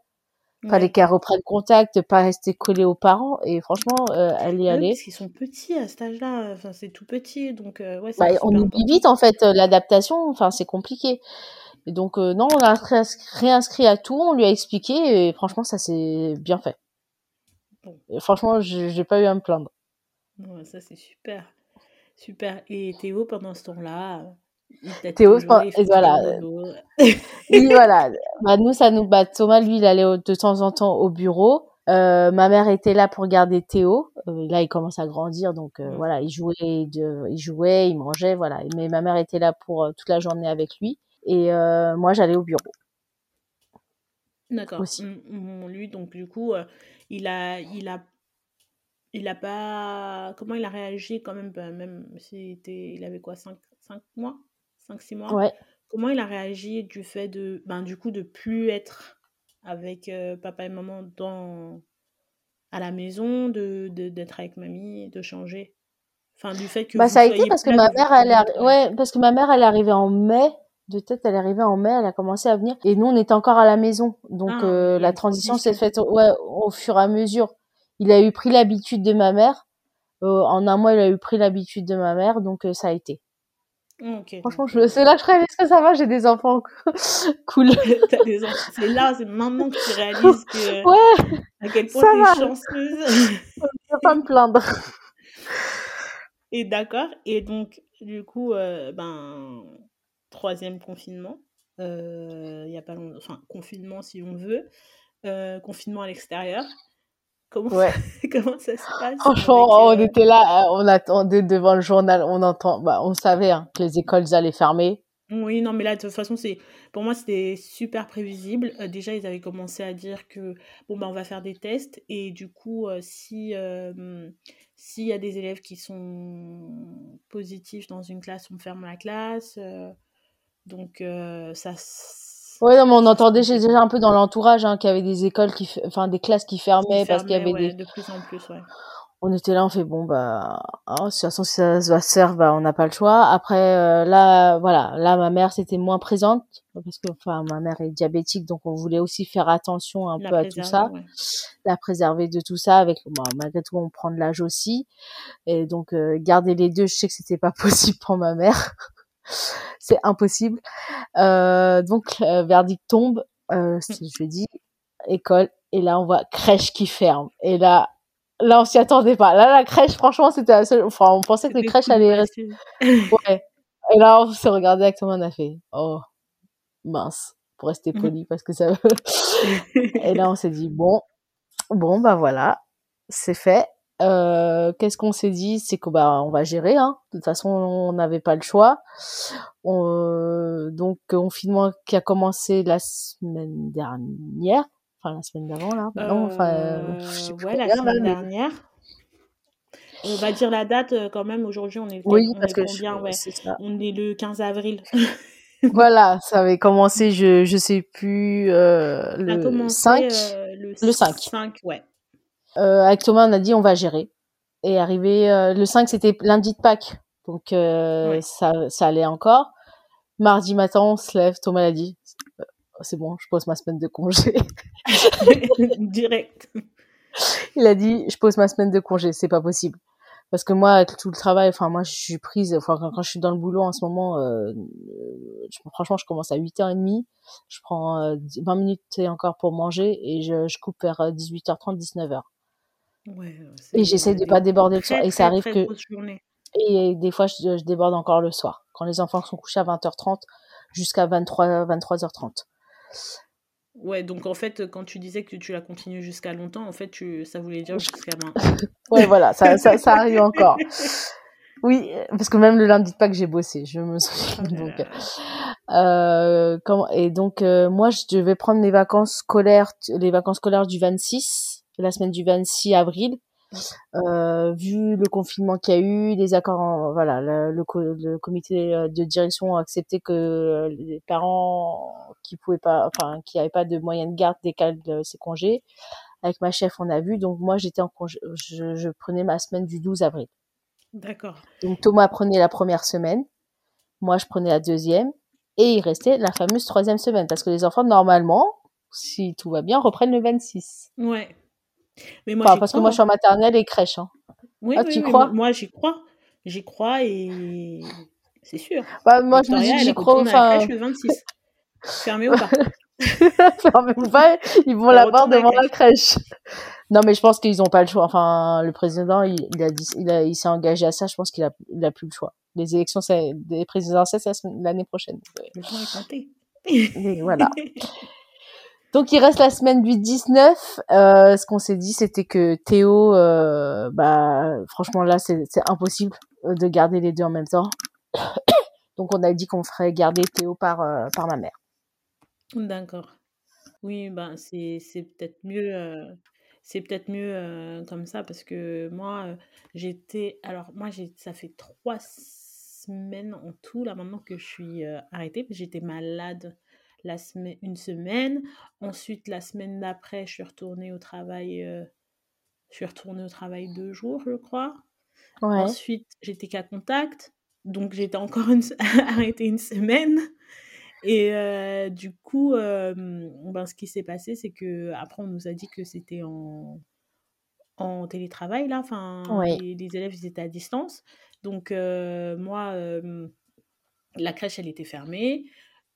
Fallait qu'elle reprenne contact, pas rester collée aux parents. Et franchement, euh, elle y allait. parce qu'ils sont petits à cet âge-là. Enfin, c'est tout petit. Donc, euh, ouais, bah, on oublie vite, en fait, euh, l'adaptation. Enfin, c'est compliqué. Et donc, non, on a réinscrit à tout. On lui a expliqué. Et franchement, ça s'est bien fait. franchement, j'ai pas eu à me plaindre. ça, c'est super. Super. Et Théo, pendant ce temps-là, Théo, et voilà. oui, voilà. Bah, nous, ça nous, bat Thomas, lui, il allait de temps en temps au bureau. Euh, ma mère était là pour garder Théo. Euh, là, il commence à grandir, donc euh, voilà, il jouait, il jouait, il mangeait, voilà. Mais ma mère était là pour toute la journée avec lui, et moi, j'allais au bureau. D'accord. Aussi. lui, donc du coup, il a, il a, il a pas, comment il a réagi quand même, bah, même s'il était, il avait quoi, 5 mois? 5-6 mois. Ouais. Comment il a réagi du fait de, ben, du coup, de plus être avec euh, papa et maman dans, à la maison, de, d'être avec mamie, de changer? Enfin, du fait que. Bah, ça a été parce que ma mère, elle est, ouais, parce que ma mère, elle est arrivée en mai. De tête, elle est arrivée en mai, elle a commencé à venir. Et nous, on était encore à la maison. Donc, ah, euh, la transition s'est faite ouais, au fur et à mesure. Il a eu pris l'habitude de ma mère. Euh, en un mois, il a eu pris l'habitude de ma mère. Donc, ça a été. Ok. Franchement, je... c'est là que je réalise que ça va, j'ai des enfants cool. T'as des enfants. C'est là, c'est maintenant que tu réalises que. Ouais, à quel point t'es chanceuse. je vais pas me plaindre. Et d'accord. Et donc, du coup, euh, ben, troisième confinement. Il y a pas longtemps. Enfin, confinement si on veut. Euh, confinement à l'extérieur. Comment, Ouais. comment ça se passe Franchement, avec, on euh, était là, euh, on attendait devant le journal, on entend, bah, on savait hein, que les écoles allaient fermer. Oui, non, mais là, de toute façon, c'est pour moi, c'était super prévisible. Euh, déjà, ils avaient commencé à dire que bon, bah, on va faire des tests et du coup, euh, si euh, s'il y a des élèves qui sont positifs dans une classe, on ferme la classe. euh, donc, euh, ça. Ouais, non, mais on entendait déjà un peu dans l'entourage hein, qu'il y avait des écoles qui, enfin des classes qui Qui fermaient parce qu'il y avait ouais, des. de plus en plus, ouais. On était là, on fait bon bah, hein, de toute façon si ça va se faire, bah on n'a pas le choix. Après euh, là, voilà, là ma mère c'était moins présente parce que enfin ma mère est diabétique, donc on voulait aussi faire attention un La peu à tout ça, ouais. la préserver de tout ça. Avec bon, malgré tout on prend de l'âge aussi, et donc euh, garder les deux, je sais que c'était pas possible pour ma mère. c'est impossible. Euh, donc, verdict tombe, euh, c'est jeudi, école, et là, on voit crèche qui ferme. Et là, là, on s'y attendait pas. Là, la crèche, franchement, c'était la seule, enfin, on pensait que les crèches allaient rester. Ouais. Et là, on s'est regardé avec Thomas, on a fait, oh, mince, pour rester Mhm. poli, parce que ça Et là, on s'est dit, bon, bon, bah voilà, c'est fait. Euh, qu'est-ce qu'on s'est dit? C'est que bah on va gérer. Hein. De toute façon, on n'avait pas le choix. On, euh, donc confinement qui a commencé la semaine dernière, enfin la semaine d'avant là. Non, enfin, euh, je sais Euh, plus ouais, la là, semaine mais- dernière. On va dire la date euh, quand même. Aujourd'hui, on est, Oui, on parce est que je- combien? Ouais, c'est ça. on est le 15 avril. Voilà, ça avait commencé, je je sais plus euh, le commencé 5. euh, le, Le 5. 5, ouais. Euh, avec Thomas, on a dit on va gérer. Et arrivé euh, le 5, c'était lundi de Pâques, donc euh, ça ça allait encore. Mardi matin, on se lève. Thomas l'a dit, c'est bon, je pose ma semaine de congé. Direct. Il a dit, je pose ma semaine de congé, c'est pas possible. Parce que moi, avec tout le travail, enfin moi, je suis prise. Enfin quand, je suis dans le boulot en ce moment, euh, je- franchement, je commence à 8h30. Je prends euh, 20 minutes et encore pour manger et je, je coupe vers euh, 18h30, 19h. Ouais, Et j'essaie de pas déborder le soir. Et ça arrive très que. Et des fois, je, je déborde encore le soir. Quand les enfants sont couchés à 20h30 jusqu'à 23, 23h30. Ouais, donc en fait, quand tu disais que tu la continues jusqu'à longtemps, en fait, tu, ça voulait dire jusqu'à 20. Ouais, voilà, ça, ça, ça arrive encore. Oui, parce que même le lundi de Pâques, j'ai bossé, je me souviens. Oh Donc, euh, et donc, euh, moi, je devais prendre les vacances scolaires, les vacances scolaires du 26, la semaine du 26 avril. Euh, vu le confinement qu'il y a eu, les accords, en- voilà, le, le, co- le comité euh, de direction a accepté que euh, les parents qui pouvaient pas, enfin, qui avaient pas de moyens de garde décalent euh, ces congés. Avec ma chef, on a vu. Donc moi, j'étais en congé, je, je prenais ma semaine du 12 avril. D'accord. Donc Thomas prenait la première semaine, moi je prenais la deuxième, et il restait la fameuse troisième semaine, parce que les enfants, normalement, si tout va bien, reprennent le 26. Ouais. Mais moi, Enfin, parce que moi hein. je suis en maternelle et crèche. Hein. Oui, Ah, oui, tu oui, crois moi, j'y crois. J'y crois et c'est sûr. Bah, moi je me dis que j'y crois, enfin, crèche le 26. Fermé ou pas enfin, même pas, ils vont la voir devant la crèche. Non, mais je pense qu'ils n'ont pas le choix. Enfin, le président, il, il a dit, il, s'est engagé à ça. Je pense qu'il a, il a plus le choix. Les élections, des présidentielles, c'est l'année prochaine. Le temps est compté. Et voilà. Donc il reste la semaine du 19. Euh, ce qu'on s'est dit, c'était que Théo, euh, bah franchement là, c'est impossible euh, de garder les deux en même temps. Donc on a dit qu'on ferait garder Théo par par ma mère. D'accord. Oui, ben c'est peut-être mieux c'est peut-être mieux comme ça parce que moi j'étais alors moi j'ai ça fait trois semaines en tout là maintenant que je suis arrêtée j'étais malade la semaine une semaine ensuite la semaine d'après je suis retournée au travail euh, je suis retournée au travail deux jours je crois Ouais. Ensuite, j'étais cas contact, donc j'étais encore une arrêtée une semaine. Et euh, du coup, euh, ben, ce qui s'est passé, c'est que après on nous a dit que c'était en, en télétravail là, enfin les, les élèves ils étaient à distance. Donc moi, la crèche, elle était fermée.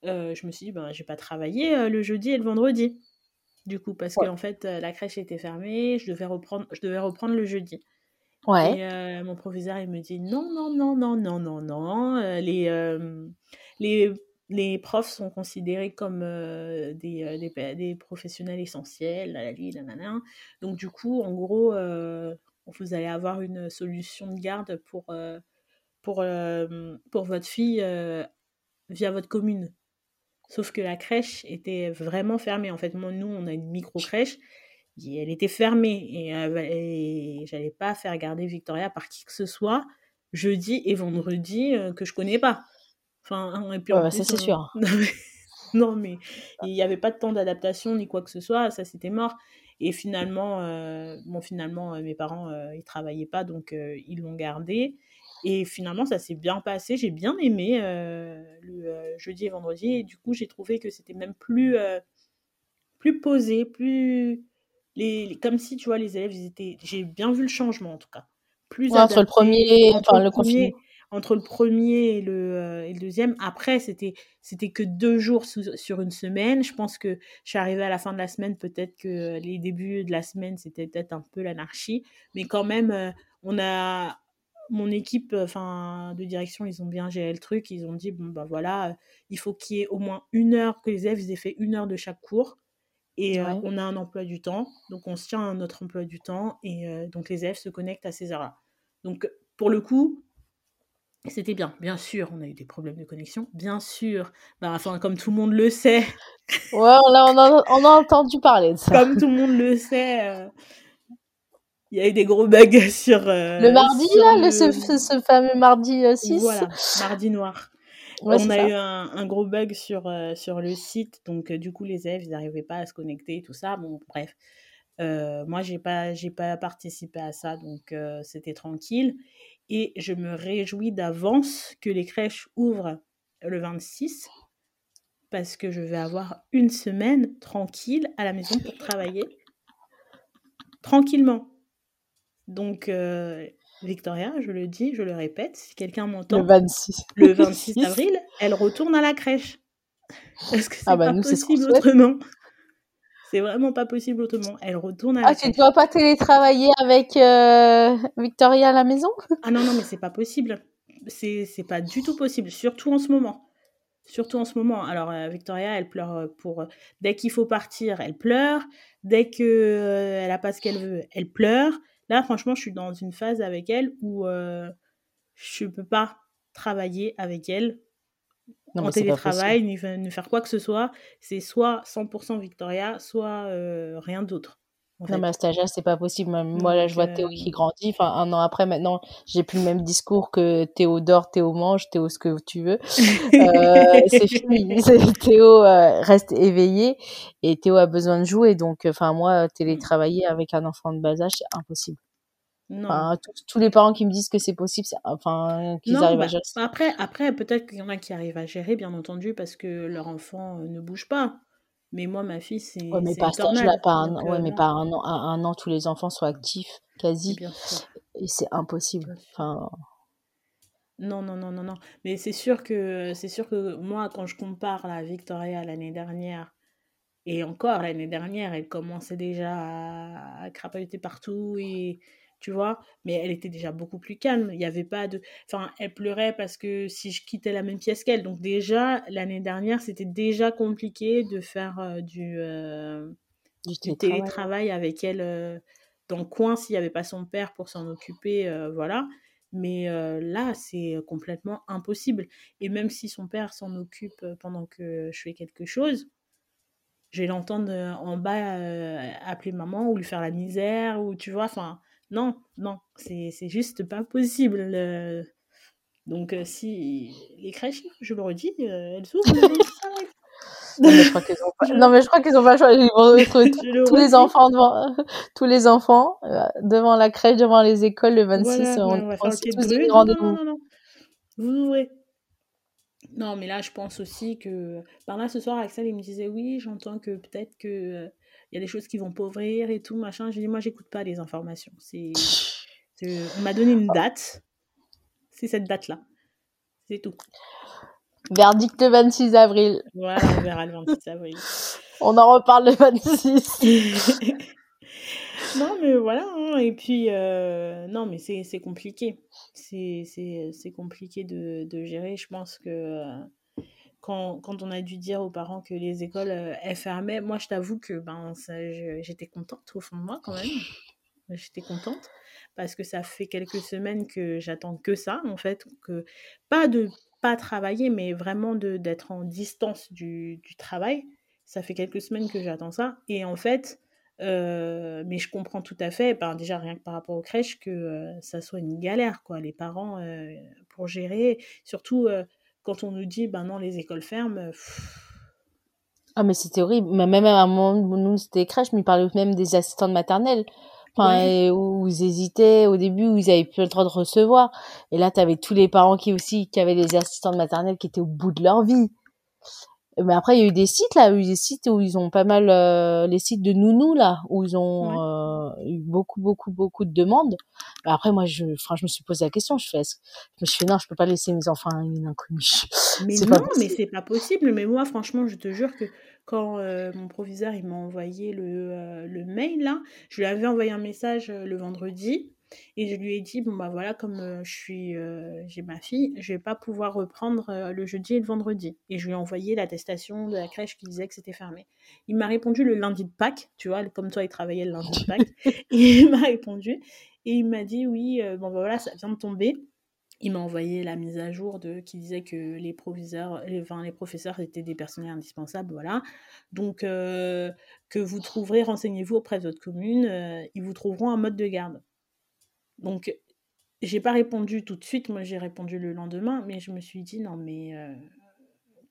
Je me suis dit, ben, je vais pas travailler le jeudi et le vendredi. Du coup, parce que qu'en fait, la crèche était fermée, je devais reprendre, je devais reprendre le jeudi. Ouais. Et mon proviseur, il me dit non, non, non, non, non, non, non. les, les, les profs sont considérés comme des, des, des, professionnels essentiels, la, la, la, Donc, du coup, en gros, vous allez avoir une solution de garde pour, pour, pour votre fille via votre commune. Sauf que la crèche était vraiment fermée. En fait, nous, on a une micro-crèche. Elle était fermée et, et j'allais pas faire garder Victoria par qui que ce soit jeudi et vendredi que je connais pas. Enfin, et puis ouais, ça c'est sûr. non, mais il n'y avait pas de temps d'adaptation ni quoi que ce soit. Ça, c'était mort. Et finalement, euh, bon, finalement, euh, mes parents, euh, ils travaillaient pas, donc ils l'ont gardé. Et finalement, ça s'est bien passé. J'ai bien aimé le jeudi et vendredi. Et du coup, j'ai trouvé que c'était même plus, plus posé, plus. Les, comme si, tu vois, les élèves, ils étaient. J'ai bien vu le changement, en tout cas. Plus entre le premier, enfin, le, premier, entre le premier et le, euh, et le deuxième. Après, c'était c'était que deux jours sur une semaine. Je pense que je suis arrivée à la fin de la semaine, peut-être que les débuts de la semaine, c'était peut-être un peu l'anarchie. Mais quand même, euh, on a mon équipe enfin de direction, ils ont bien géré le truc. Ils ont dit, bon, ben voilà, il faut qu'il y ait au moins une heure, que les élèves aient fait une heure de chaque cours. Et euh, on a un emploi du temps, donc on se tient à notre emploi du temps, et donc les élèves se connectent à ces heures-là. Donc pour le coup, c'était bien, bien sûr, on a eu des problèmes de connexion, bien sûr. Bah, enfin, comme tout le monde le sait. Ouais, là, on, a, on a entendu parler de ça. Comme tout le monde le sait, euh, il y a eu des gros bugs sur. Euh, le mardi, là, le... Ce, fameux mardi 6. Euh, voilà, mardi noir. on a eu un, un, gros bug sur, sur le site, donc du coup, les élèves, ils n'arrivaient pas à se connecter, tout ça. Bon, bref. moi, j'ai pas, j'ai pas participé à ça, donc c'était tranquille et je me réjouis d'avance que les crèches ouvrent le 26 parce que je vais avoir une semaine tranquille à la maison pour travailler tranquillement. Donc, euh, Victoria, je le dis, je le répète, si quelqu'un m'entend, le 26, le 26 avril, elle retourne à la crèche. Parce que c'est ah bah pas nous, possible autrement? C'est vraiment pas possible autrement. Elle retourne à la Ah, tu ne dois pas télétravailler avec euh, Victoria à la maison? Ah non, non, mais c'est pas possible. C'est, pas du tout possible, surtout en ce moment. Surtout en ce moment. Alors, euh, Victoria, elle pleure euh, pour. Dès qu'il faut partir, elle pleure. Dès que elle a pas ce qu'elle veut, elle pleure. Là, franchement, je suis dans une phase avec elle où je peux pas travailler avec elle non, en télétravail, ni, ni, faire quoi que ce soit. C'est soit 100% Victoria, soit euh, rien d'autre. Non, mais à cet âge-là, c'est pas possible. moi, là, je vois Théo qui euh, grandit. Enfin, un an après, maintenant, j'ai plus le même discours que Théo dort, Théo mange, Théo ce que tu veux. euh, c'est fini. Théo euh, reste éveillé et Théo a besoin de jouer. Donc, enfin, moi, télétravailler avec un enfant de bas âge, c'est impossible. Non. tous, les parents qui me disent que c'est possible, enfin, qu'ils arrivent à bah, gérer. Après, après peut-être qu'il y en a qui arrivent à gérer, bien entendu, parce que leur enfant euh, ne bouge pas. Mais moi, ma fille, c'est. Ouais, mais pas pas un, ouais, euh, mais pas un an, un, an, tous les enfants sont actifs, quasi. Et c'est impossible. Enfin. Non, non, non, non, non. Mais c'est sûr que c'est sûr que moi, quand je compare la Victoria l'année dernière, et encore l'année dernière, elle commençait déjà à, à crapahuter partout et tu vois, mais elle était déjà beaucoup plus calme. Il n'y avait pas de. Enfin, elle pleurait parce que si je quittais la même pièce qu'elle. Donc, déjà, l'année dernière, c'était déjà compliqué de faire euh, du, euh, du, télétravail. avec elle euh, dans le coin s'il n'y avait pas son père pour s'en occuper. voilà. Mais là, c'est complètement impossible. Et même si son père s'en occupe pendant que je fais quelque chose, je vais l'entendre en bas appeler maman ou lui faire la misère, ou tu vois, enfin non, non, c'est juste pas possible. Donc, euh, si les crèches, je le redis, euh, elles s'ouvrent non, mais je crois qu'ils ont pas, non, mais je crois qu'ils ont pas choisi. Ils vont retrouver tous les enfants devant, tous les enfants, euh, devant la crèche, devant les écoles, le 26, on, on, tous des rendez-vous. Non, non, non, Vous ouvrez. Non, mais là, je pense aussi que. Par là, ce soir, Axel, il me disait Oui, j'entends que peut-être que il y a des choses qui vont pauvrir et tout, machin. Je dis, moi, j'écoute pas les informations. C'est, on m'a donné une date. C'est cette date-là. C'est tout. Verdict le 26 avril. Voilà, on verra le 26 avril. on en reparle le 26. non, mais voilà. Hein, et puis, euh, non, mais c'est compliqué. C'est compliqué de, de, gérer. Je pense que euh, quand, quand, on a dû dire aux parents que les écoles euh, fermaient, moi, je t'avoue que ben, j'étais contente au fond de moi quand même. J'étais contente parce que ça fait quelques semaines que j'attends que ça, en fait. Que, pas de pas travailler, mais vraiment d'être en distance du, du, travail. Ça fait quelques semaines que j'attends ça. Et en fait, euh, mais je comprends tout à fait, ben, déjà rien que par rapport aux crèches, que euh, ça soit une galère, quoi, les parents, pour gérer. Surtout quand on nous dit, ben non, les écoles ferment. Ah, mais c'était horrible. Même à un moment où nous, c'était crèche, mais ils parlaient même des assistantes maternelles. Enfin, où ils hésitaient au début, où ils avaient plus le droit de recevoir. Et là, tu avais tous les parents qui aussi, qui avaient des assistantes maternelles qui étaient au bout de leur vie. Mais après, il y a eu des sites là, il y a eu des sites où ils ont pas mal euh, les sites de nounous là, où ils ont euh, eu beaucoup, beaucoup, beaucoup de demandes. Après, moi, je, enfin, je me suis posé la question. Je fais, je me suis fait non, je peux pas laisser mes enfants à une inconnue. Mais non, mais c'est pas possible. Mais moi, franchement, je te jure que quand euh, mon proviseur il m'a envoyé le, le mail là, je lui avais envoyé un message le vendredi et je lui ai dit, bon bah voilà, comme euh, je suis, euh, j'ai ma fille, je vais pas pouvoir reprendre euh, le jeudi et le vendredi. Et je lui ai envoyé l'attestation de la crèche qui disait que c'était fermé. Il m'a répondu le lundi de Pâques, tu vois, comme toi il travaillait le lundi de Pâques. il m'a répondu et il m'a dit, oui, bon bah voilà, ça vient de tomber. Il m'a envoyé la mise à jour de qui disait que les proviseurs, enfin, les professeurs étaient des personnels indispensables, voilà. Donc que vous trouverez, renseignez-vous auprès de votre commune, ils vous trouveront un mode de garde. Donc, j'ai pas répondu tout de suite, moi j'ai répondu le lendemain, mais je me suis dit, non, mais euh,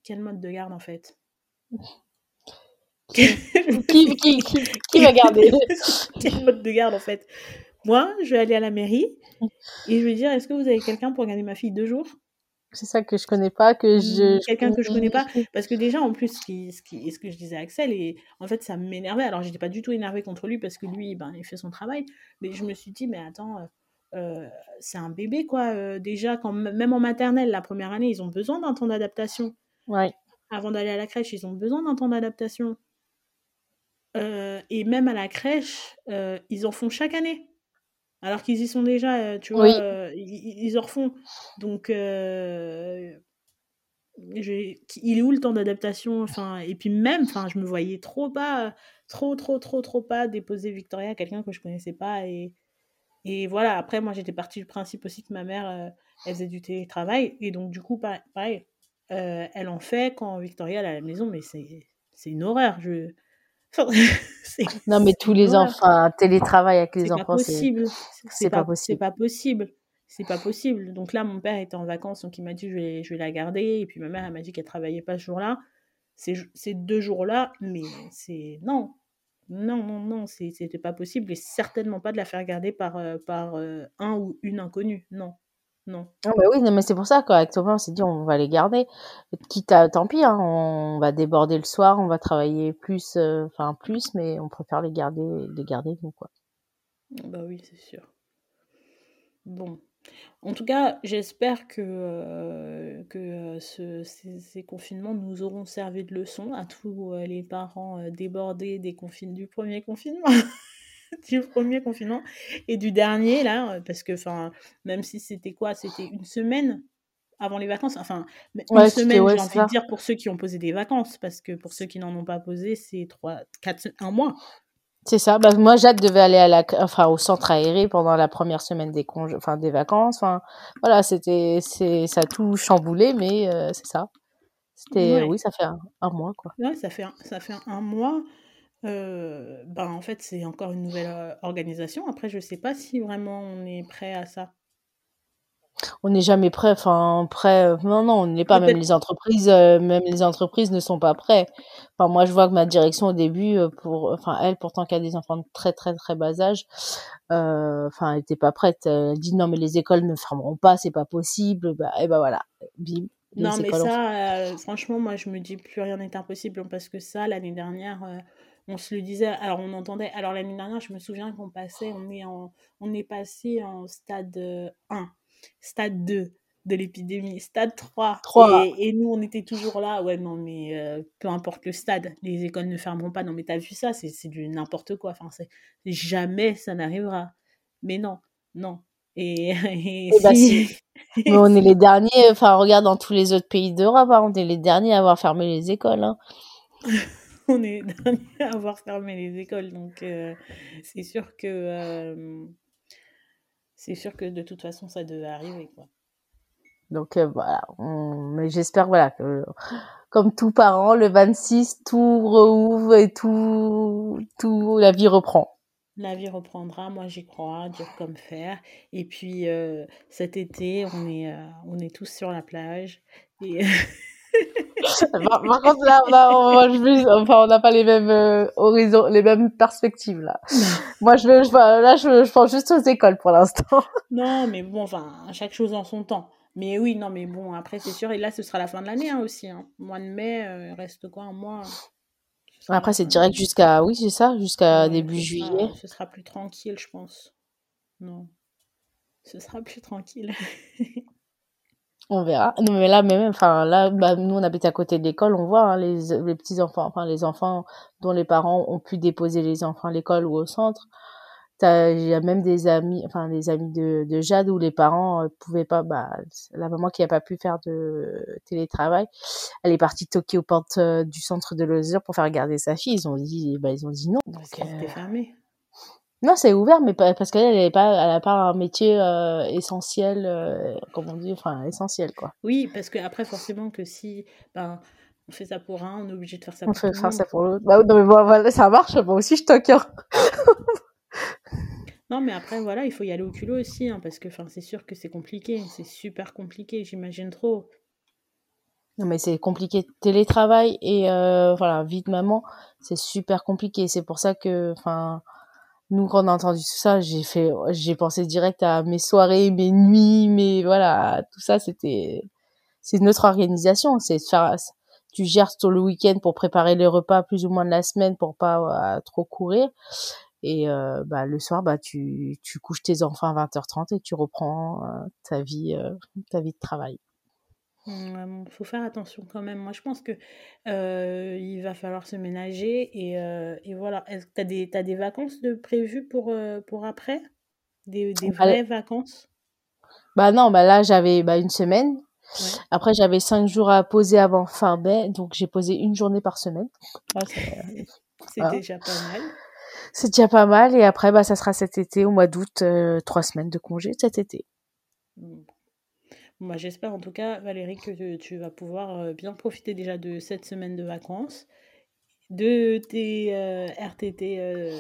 quel mode de garde en fait? Qui, qui, qui, va garder Quel mode de garde en fait? Moi, je vais aller à la mairie et je vais dire, est-ce que vous avez quelqu'un pour garder ma fille deux jours? C'est ça que je connais pas, que je. Quelqu'un que je connais pas. Parce que déjà, en plus, ce, qui, ce, qui, ce que je disais à Axel, et en fait, ça m'énervait. Alors, j'étais pas du tout énervée contre lui parce que lui, ben, il fait son travail. Mais je me suis dit, mais attends, euh, c'est un bébé, quoi. Euh, déjà, quand, même en maternelle, la première année, ils ont besoin d'un temps d'adaptation. Ouais. Avant d'aller à la crèche, ils ont besoin d'un temps d'adaptation. Euh, et même à la crèche, ils en font chaque année. Alors qu'ils y sont déjà, tu vois, ils, ils, en refont. Donc, il est où le temps d'adaptation enfin, Et puis même, enfin, je me voyais trop pas, trop, trop, trop, trop pas déposer Victoria à quelqu'un que je connaissais pas. Et, et voilà, après, moi, j'étais partie du principe aussi que ma mère, euh, elle faisait du télétravail. Et donc, du coup, pareil, euh, elle en fait quand Victoria est à la maison, mais c'est une horreur. Je... non, mais tous les enfants, télétravail avec les enfants, c'est C'est pas, possible. C'est pas possible. C'est pas possible. Donc là, mon père était en vacances, donc il m'a dit je vais, je vais la garder. Et puis ma mère, elle m'a dit qu'elle travaillait pas ce jour-là. Ces deux jours-là, mais c'est. Non, non, non, non, c'était pas possible et certainement pas de la faire garder par, euh, par euh, un ou une inconnue. Non, non. Ah bah oui, mais c'est pour ça qu'avec Thomas, on s'est dit on va les garder. Quitte à, tant pis, hein, on va déborder le soir, on va travailler plus, euh, enfin plus, mais on préfère les garder, les garder nous, quoi. Bah oui, c'est sûr. Bon, en tout cas, j'espère que, euh, que euh, ces, confinements nous auront servi de leçon à tous les parents débordés des du premier confinement. du premier confinement et du dernier, là, parce que, enfin, même si c'était quoi C'était une semaine avant les vacances. Enfin, une semaine, j'ai envie de dire, pour ceux qui ont posé des vacances, parce que pour ceux qui n'en ont pas posé, c'est trois, quatre, un mois. C'est ça. Bah, moi, Jade devait aller à la, enfin, au centre aéré pendant la première semaine des congés, enfin, des vacances. Enfin, voilà, c'était, c'est, ça a tout chamboulé, mais euh, c'est ça. C'était, oui, ça fait un, mois, quoi. Ouais, ça fait, un, ça fait un mois. Euh, ben, en fait, c'est encore une nouvelle euh, organisation. Après, je sais pas si vraiment on est prêt à ça. On n'est jamais prêt enfin prêt euh, non non on n'est pas. Même les entreprises euh, même les entreprises ne sont pas prêts. Enfin moi je vois que ma direction au début pour enfin elle pourtant qui a des enfants de très très très bas âge enfin elle était pas prête. Elle dit non mais les écoles ne fermeront pas c'est pas possible. Bah et ben voilà. Bim. Non mais ça franchement moi je me dis plus rien n'est impossible parce que ça l'année dernière on se le disait, alors on entendait, alors l'année dernière, je me souviens qu'on passait, on est en, on est passé en stade 1 stade 2. de l'épidémie, stade 3. 3. Et, et, nous, on était toujours là. Ouais, non, mais euh, peu importe le stade, les écoles ne fermeront pas. Non, mais t'as vu ça C'est du n'importe quoi. Enfin, jamais ça n'arrivera. Mais non, non. Et, et, bah, si... mais on est les derniers. Enfin, regarde dans tous les autres pays d'Europe, hein, on est les derniers à avoir fermé les écoles. Hein. on est les derniers à avoir fermé les écoles. Donc, euh, c'est sûr que. Euh, c'est sûr que de toute façon, ça devait arriver. Quoi. Donc euh, voilà, mais j'espère voilà que comme tout parent, le 26 tout rouvre et tout tout la vie reprend. La vie reprendra, moi j'y crois, dur comme fer. Et puis euh, cet été, on est euh, on est tous sur la plage et par, par, contre là, là on, je, enfin, on n'a pas les mêmes horizons, les mêmes perspectives là. Moi je veux, je, là je, je pense juste aux écoles pour l'instant. Non, mais bon, enfin chaque chose en son temps. Mais oui, non, mais bon, après, c'est sûr. Et là, ce sera la fin de l'année hein, aussi. Hein. Mois de mai, euh, il reste quoi Un mois? Après, c'est direct jusqu'à. Oui, c'est ça, jusqu'à début juillet. ce sera plus tranquille, je pense. Non. Ce sera plus tranquille. on verra. Non, mais là, même, enfin, là, bah, nous, on habite à côté de l'école, on voit hein, les, les petits enfants, enfin, les enfants dont les parents ont pu déposer les enfants à l'école ou au centre il y a même des amis, enfin des amis de, de Jade où les parents euh, pouvaient pas, bah, la maman qui a pas pu faire de télétravail, elle est partie toquer aux portes euh, du centre de loisirs pour faire garder sa fille. Ils ont dit, bah, ils ont dit non. Donc, c'était euh... fermé. Non, c'est ouvert, mais parce qu'elle, elle pas, elle a pas un métier euh, essentiel, euh, comme on dit, enfin essentiel quoi. Oui, parce que après forcément que si, ben, on fait ça pour un, on est obligé de faire ça on pour fait faire ça pour l'autre. Bah, non, mais voilà, ça marche. Moi aussi, je toque. Hein. Non, mais après, voilà, il faut y aller au culot aussi, hein, parce que c'est sûr que c'est compliqué. C'est super compliqué, j'imagine trop. Non, mais c'est compliqué. Télétravail et euh, voilà, vie de maman, c'est super compliqué. C'est pour ça que, enfin, nous, quand on a entendu tout ça, j'ai fait, j'ai pensé direct à mes soirées, mes nuits, mais voilà, tout ça, c'était, c'est notre organisation. C'est faire, tu gères tout le week-end pour préparer les repas plus ou moins de la semaine pour pas trop courir. Et euh, bah, le soir, bah, tu, tu couches tes enfants à 20h30 et tu reprends euh, ta, vie, euh, ta vie de travail. Il faut faire attention quand même. Moi, je pense que il va falloir se ménager et, et voilà. Est-ce que tu as des, as des vacances de prévues pour, pour après? Des, des vraies vacances? Bah non, bah là, j'avais bah, une semaine. Après, j'avais cinq jours à poser avant fin mai, donc j'ai posé une journée par semaine. C'est déjà pas mal. C'est déjà pas mal. Et après, bah, ça sera cet été, au mois d'août, euh, trois semaines de congé cet été. Bah, J'espère en tout cas, Valérie, que tu vas pouvoir euh, bien profiter déjà de cette semaine de vacances, de tes euh, RTT,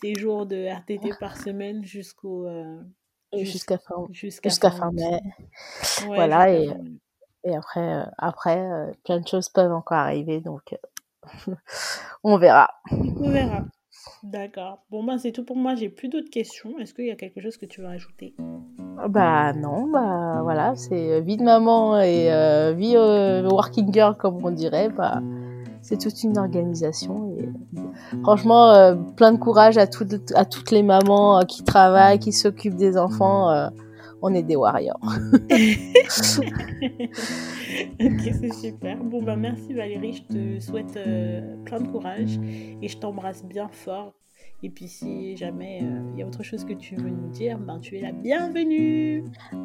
tes jours de RTT par semaine jusqu'au. jusqu'à fin, jusqu'à fin, mai. voilà, et, et après, après plein de choses peuvent encore arriver, donc on verra. On verra. D'accord. Bon, ben, c'est tout pour moi. J'ai plus d'autres questions. Est-ce qu'il y a quelque chose que tu veux rajouter? Bah non, bah voilà, c'est euh, vie de maman et euh, vie euh, working girl, comme on dirait. Bah, c'est toute une organisation. Et, franchement, plein de courage à, à toutes les mamans qui travaillent, qui s'occupent des enfants on est des warriors. ok, c'est super. Bon, bah merci Valérie, je te souhaite euh, plein de courage et je t'embrasse bien fort. Et puis si jamais il euh, y a autre chose que tu veux nous dire, ben tu es la bienvenue.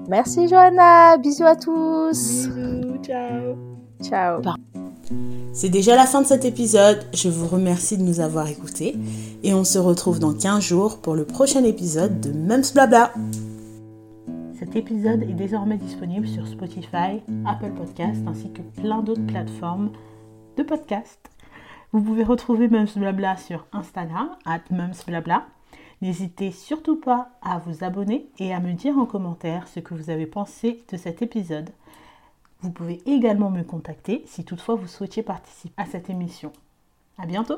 Merci Johanna, bisous à tous. Bisous, ciao. Ciao. C'est déjà la fin de cet épisode, je vous remercie de nous avoir écoutés et on se retrouve dans 15 jours pour le prochain épisode de Mums Blabla. Cet épisode est désormais disponible sur Spotify, Apple Podcast ainsi que plein d'autres plateformes de podcast. Vous pouvez retrouver Mums Blabla sur Instagram, at Blabla. N'hésitez surtout pas à vous abonner et à me dire en commentaire ce que vous avez pensé de cet épisode. Vous pouvez également me contacter si toutefois vous souhaitiez participer à cette émission. À bientôt!